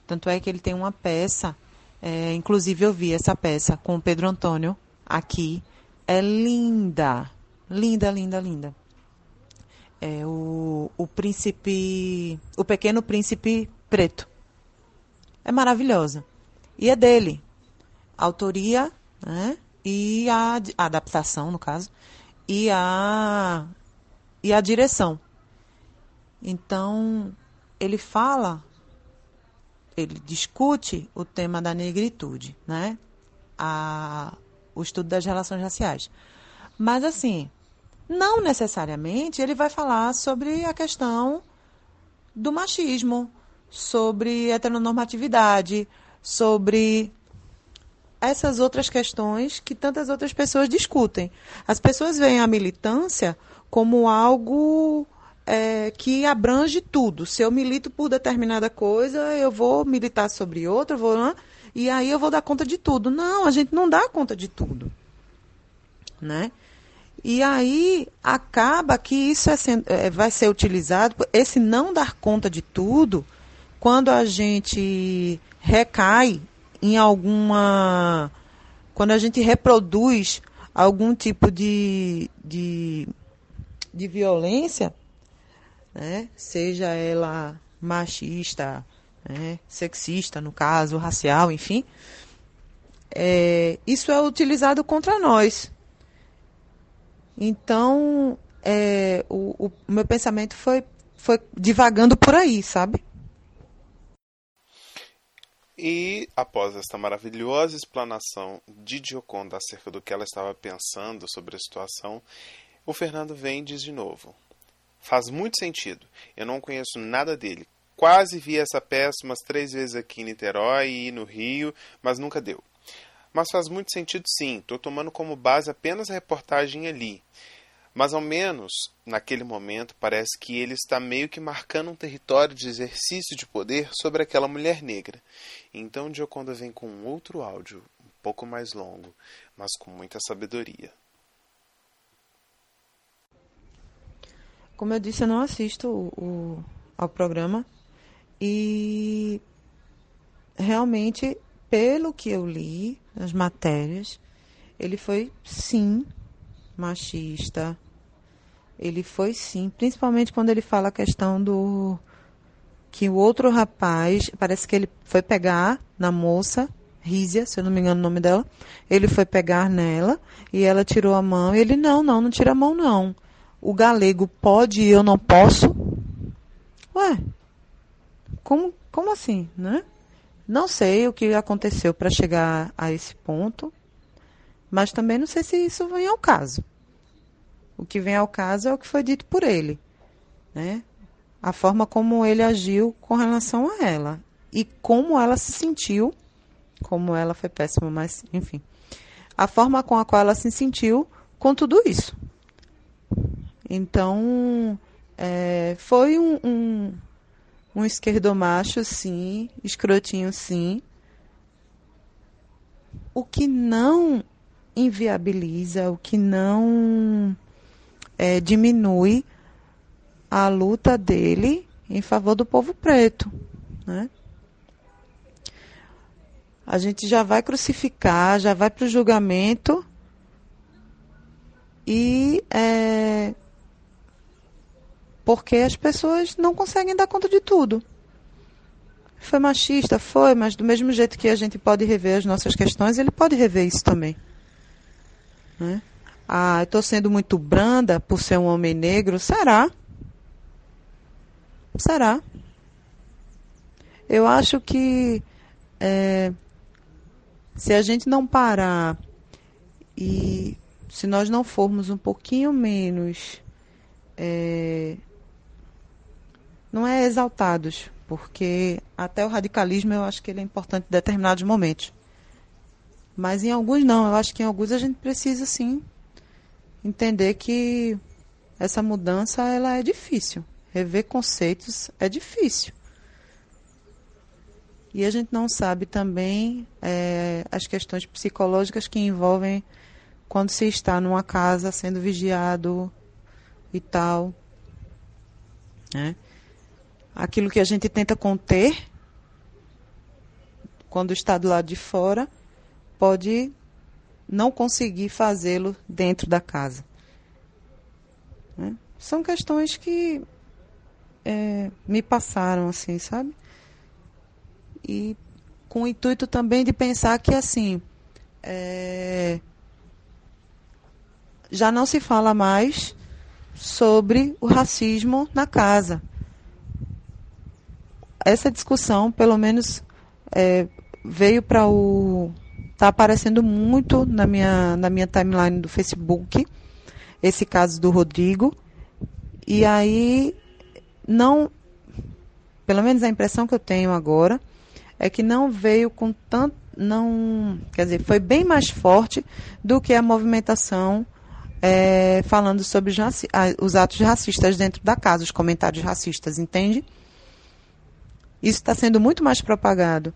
Tanto é que ele tem uma peça, é, inclusive eu vi essa peça com o Pedro Antônio aqui. É linda, linda, linda, linda. É o, o príncipe, o pequeno príncipe preto. É maravilhosa. E é dele. Autoria, né? E a, a adaptação, no caso, e a e a direção. Então, ele fala, ele discute o tema da negritude, né? A, o estudo das relações raciais. Mas, assim, não necessariamente ele vai falar sobre a questão do machismo, sobre heteronormatividade, sobre essas outras questões que tantas outras pessoas discutem. As pessoas veem a militância como algo é, que abrange tudo. Se eu milito por determinada coisa, eu vou militar sobre outra, vou, e aí eu vou dar conta de tudo. Não, a gente não dá conta de tudo. Né? E aí acaba que isso é, é, vai ser utilizado, esse não dar conta de tudo, quando a gente recai em alguma. Quando a gente reproduz algum tipo de, de, de violência, né? seja ela machista, né? sexista, no caso, racial, enfim, é, isso é utilizado contra nós. Então, é, o, o meu pensamento foi, foi divagando por aí, sabe? E após esta maravilhosa explanação de Gioconda acerca do que ela estava pensando sobre a situação, o Fernando vem e diz de novo: Faz muito sentido. Eu não conheço nada dele. Quase vi essa peça umas três vezes aqui em Niterói e no Rio, mas nunca deu. Mas faz muito sentido sim. Estou tomando como base apenas a reportagem ali. Mas ao menos, naquele momento, parece que ele está meio que marcando um território de exercício de poder sobre aquela mulher negra. Então Gioconda vem com um outro áudio, um pouco mais longo, mas com muita sabedoria. Como eu disse, eu não assisto o, ao programa e realmente, pelo que eu li nas matérias, ele foi sim machista, ele foi sim, principalmente quando ele fala a questão do que o outro rapaz, parece que ele foi pegar na moça, Rízia, se eu não me engano o nome dela, ele foi pegar nela e ela tirou a mão e ele, não, não, não tira a mão não. O galego pode e eu não posso? Ué, como, como assim, né? Não sei o que aconteceu para chegar a esse ponto, mas também não sei se isso vem ao caso. O que vem ao caso é o que foi dito por ele, né? A forma como ele agiu com relação a ela e como ela se sentiu, como ela foi péssima, mas enfim, a forma com a qual ela se sentiu com tudo isso. Então, é, foi um, um, um esquerdomacho, sim, escrotinho, sim. O que não inviabiliza, o que não é, diminui a luta dele em favor do povo preto. Né? A gente já vai crucificar, já vai para o julgamento e é, porque as pessoas não conseguem dar conta de tudo. Foi machista, foi, mas do mesmo jeito que a gente pode rever as nossas questões, ele pode rever isso também. Né? Ah, estou sendo muito branda por ser um homem negro. Será? Será? Eu acho que é, se a gente não parar e se nós não formos um pouquinho menos. É, não é exaltados, porque até o radicalismo eu acho que ele é importante em determinados momentos. Mas em alguns não, eu acho que em alguns a gente precisa sim entender que essa mudança ela é difícil. Rever conceitos é difícil. E a gente não sabe também é, as questões psicológicas que envolvem quando se está numa casa sendo vigiado e tal. Né? Aquilo que a gente tenta conter quando está do lado de fora pode não conseguir fazê-lo dentro da casa. Né? São questões que é, me passaram assim, sabe? E com o intuito também de pensar que assim é, já não se fala mais sobre o racismo na casa. Essa discussão, pelo menos, é, veio para o Está aparecendo muito na minha, na minha timeline do Facebook, esse caso do Rodrigo. E aí não pelo menos a impressão que eu tenho agora, é que não veio com tanto. Não, quer dizer, foi bem mais forte do que a movimentação é, falando sobre os, os atos racistas dentro da casa, os comentários racistas, entende? Isso está sendo muito mais propagado.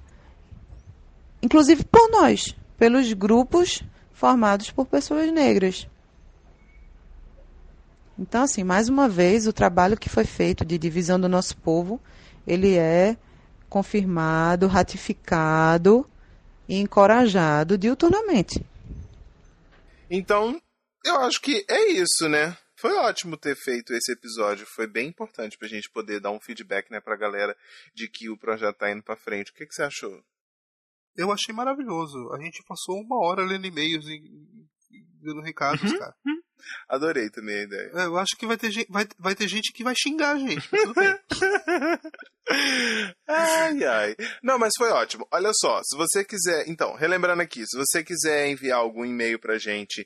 Inclusive por nós, pelos grupos formados por pessoas negras. Então, assim, mais uma vez, o trabalho que foi feito de divisão do nosso povo, ele é confirmado, ratificado e encorajado diuturnamente. Então, eu acho que é isso, né? Foi ótimo ter feito esse episódio. Foi bem importante pra gente poder dar um feedback, né, pra galera de que o projeto tá indo pra frente. O que, que você achou? Eu achei maravilhoso. A gente passou uma hora lendo e-mails e dando recados, uhum. cara. Adorei também a ideia. É, eu acho que vai ter, gente, vai, vai ter gente que vai xingar a gente. Tudo bem. ai, ai. Não, mas foi ótimo. Olha só, se você quiser. Então, relembrando aqui, se você quiser enviar algum e-mail pra gente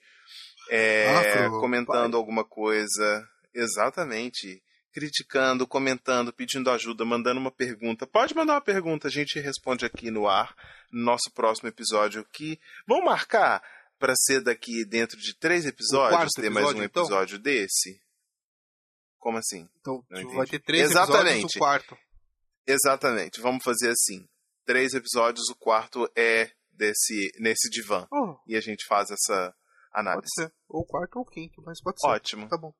é, comentando alguma coisa. Exatamente. Criticando, comentando, pedindo ajuda, mandando uma pergunta. Pode mandar uma pergunta, a gente responde aqui no ar, no nosso próximo episódio. Que vamos marcar para ser daqui dentro de três episódios, ter episódio, mais um episódio então? desse? Como assim? Então vai ter três Exatamente. episódios, o quarto. Exatamente. Vamos fazer assim. Três episódios, o quarto é desse nesse divã. Oh. E a gente faz essa análise. Pode ser. Ou quarto ou quinto, mas pode ser. Ótimo. Tá bom.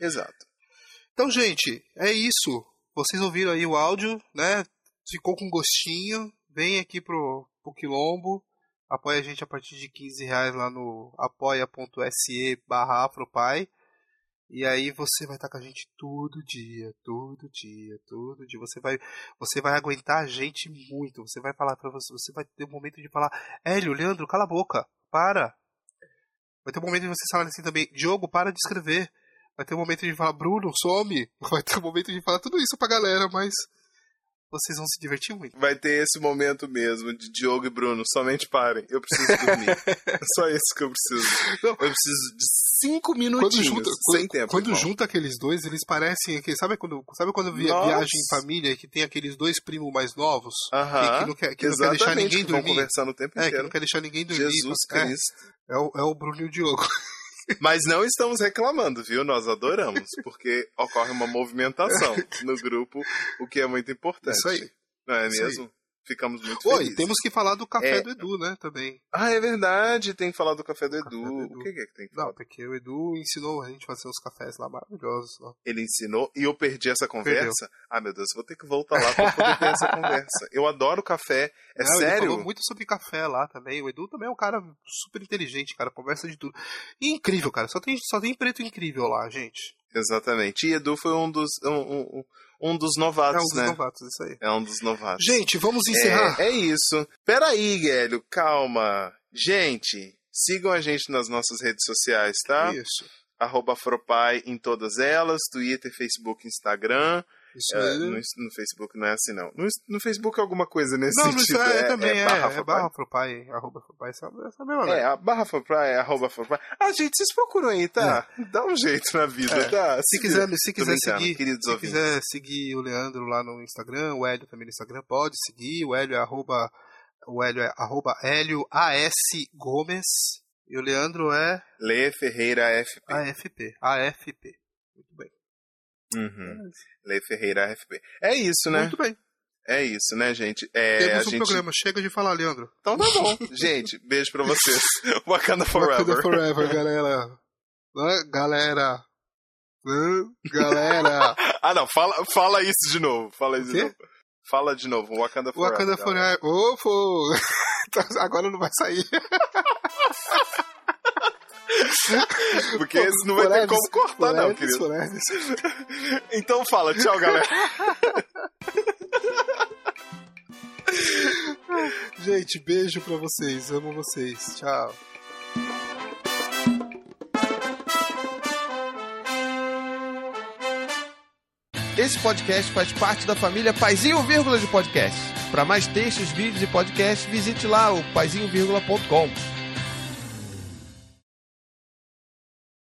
Exato. Então, gente, é isso. Vocês ouviram aí o áudio, né? Ficou com gostinho. Vem aqui pro, pro Quilombo. Apoia a gente a partir de 15 reais lá no apoia.se barra afropai. E aí você vai estar com a gente todo dia, todo dia, todo dia. Você vai, você vai aguentar a gente muito. Você vai falar para você, você vai ter um momento de falar, Hélio, Leandro, cala a boca, para. Vai ter um momento de você falar assim também, Diogo, para de escrever. Vai ter um momento de falar, Bruno, some. Vai ter um momento de falar tudo isso pra galera, mas vocês vão se divertir muito. Vai ter esse momento mesmo de Diogo e Bruno. Somente parem. Eu preciso dormir. é só isso que eu preciso. Não. Eu preciso de cinco minutinhos quando junta, sem quando, tempo. Quando junta aqueles dois, eles parecem. Sabe quando, sabe quando via, viagem em família que tem aqueles dois primos mais novos? Uh -huh. que, que, não quer, que não quer deixar ninguém dormir. Vão conversando o tempo é, inteiro. que não quer deixar ninguém dormir. Jesus é, Cristo. É, é, o, é o Bruno e o Diogo. Mas não estamos reclamando, viu? Nós adoramos, porque ocorre uma movimentação no grupo, o que é muito importante. Isso aí. Não é mesmo? Ficamos muito Oi, felizes. temos que falar do café é... do Edu, né, também. Ah, é verdade, tem que falar do café do, Edu. Café do Edu. O que é que tem que falar? Não, porque o Edu ensinou a gente a fazer uns cafés lá maravilhosos. Ó. Ele ensinou e eu perdi essa conversa? Perdeu. Ah, meu Deus, vou ter que voltar lá pra poder ter essa conversa. Eu adoro café, é Não, sério? Ele falou muito sobre café lá também. O Edu também é um cara super inteligente, cara, conversa de tudo. E incrível, cara, só tem, só tem preto incrível lá, gente. Exatamente. E Edu foi um dos... Um, um, um dos novatos, né? É um dos né? novatos, isso aí. É um dos novatos. Gente, vamos encerrar. É, é isso. Peraí, Guélio, calma. Gente, sigam a gente nas nossas redes sociais, tá? Isso. Arroba Afropai em todas elas, Twitter, Facebook, Instagram. Isso é, no, no, Facebook não é assim, não. No, no, Facebook é alguma coisa nesse não, sentido. Não, é, é, também é, é, barra, é barra Afropai, arroba essa, essa mesma É, a barra Afropai, arroba Afropai. Ah, gente, vocês procuram aí, tá? É. Dá um jeito na vida, é. tá? Se, se quiser, se quiser seguir, se quiser seguir o Leandro lá no Instagram, o Hélio também no Instagram, pode seguir, o Hélio é arroba, o Hélio é arroba Hélio AS Gomes, e o Leandro é... Lê Ferreira AFP. AFP, AFP. Uhum. Lei Ferreira AFP. É isso, né? Muito bem. É isso, né, gente? É, Temos um gente... programa. Chega de falar, Leandro. Então tá bom. gente, beijo pra vocês. Wakanda Forever. Wakanda Forever, galera. Galera. Galera. ah, não. Fala, fala isso de novo. Fala isso de novo. Fala de novo. Wakanda Forever. Wakanda Forever. Ô, Agora não vai sair. Porque esse não vai ter como cortar, não, querido. Então fala, tchau, galera. Gente, beijo pra vocês. Amo vocês. Tchau. Esse podcast faz parte da família Paizinho Vírgula de Podcast. Para mais textos, vídeos e podcasts, visite lá o paizinho.com.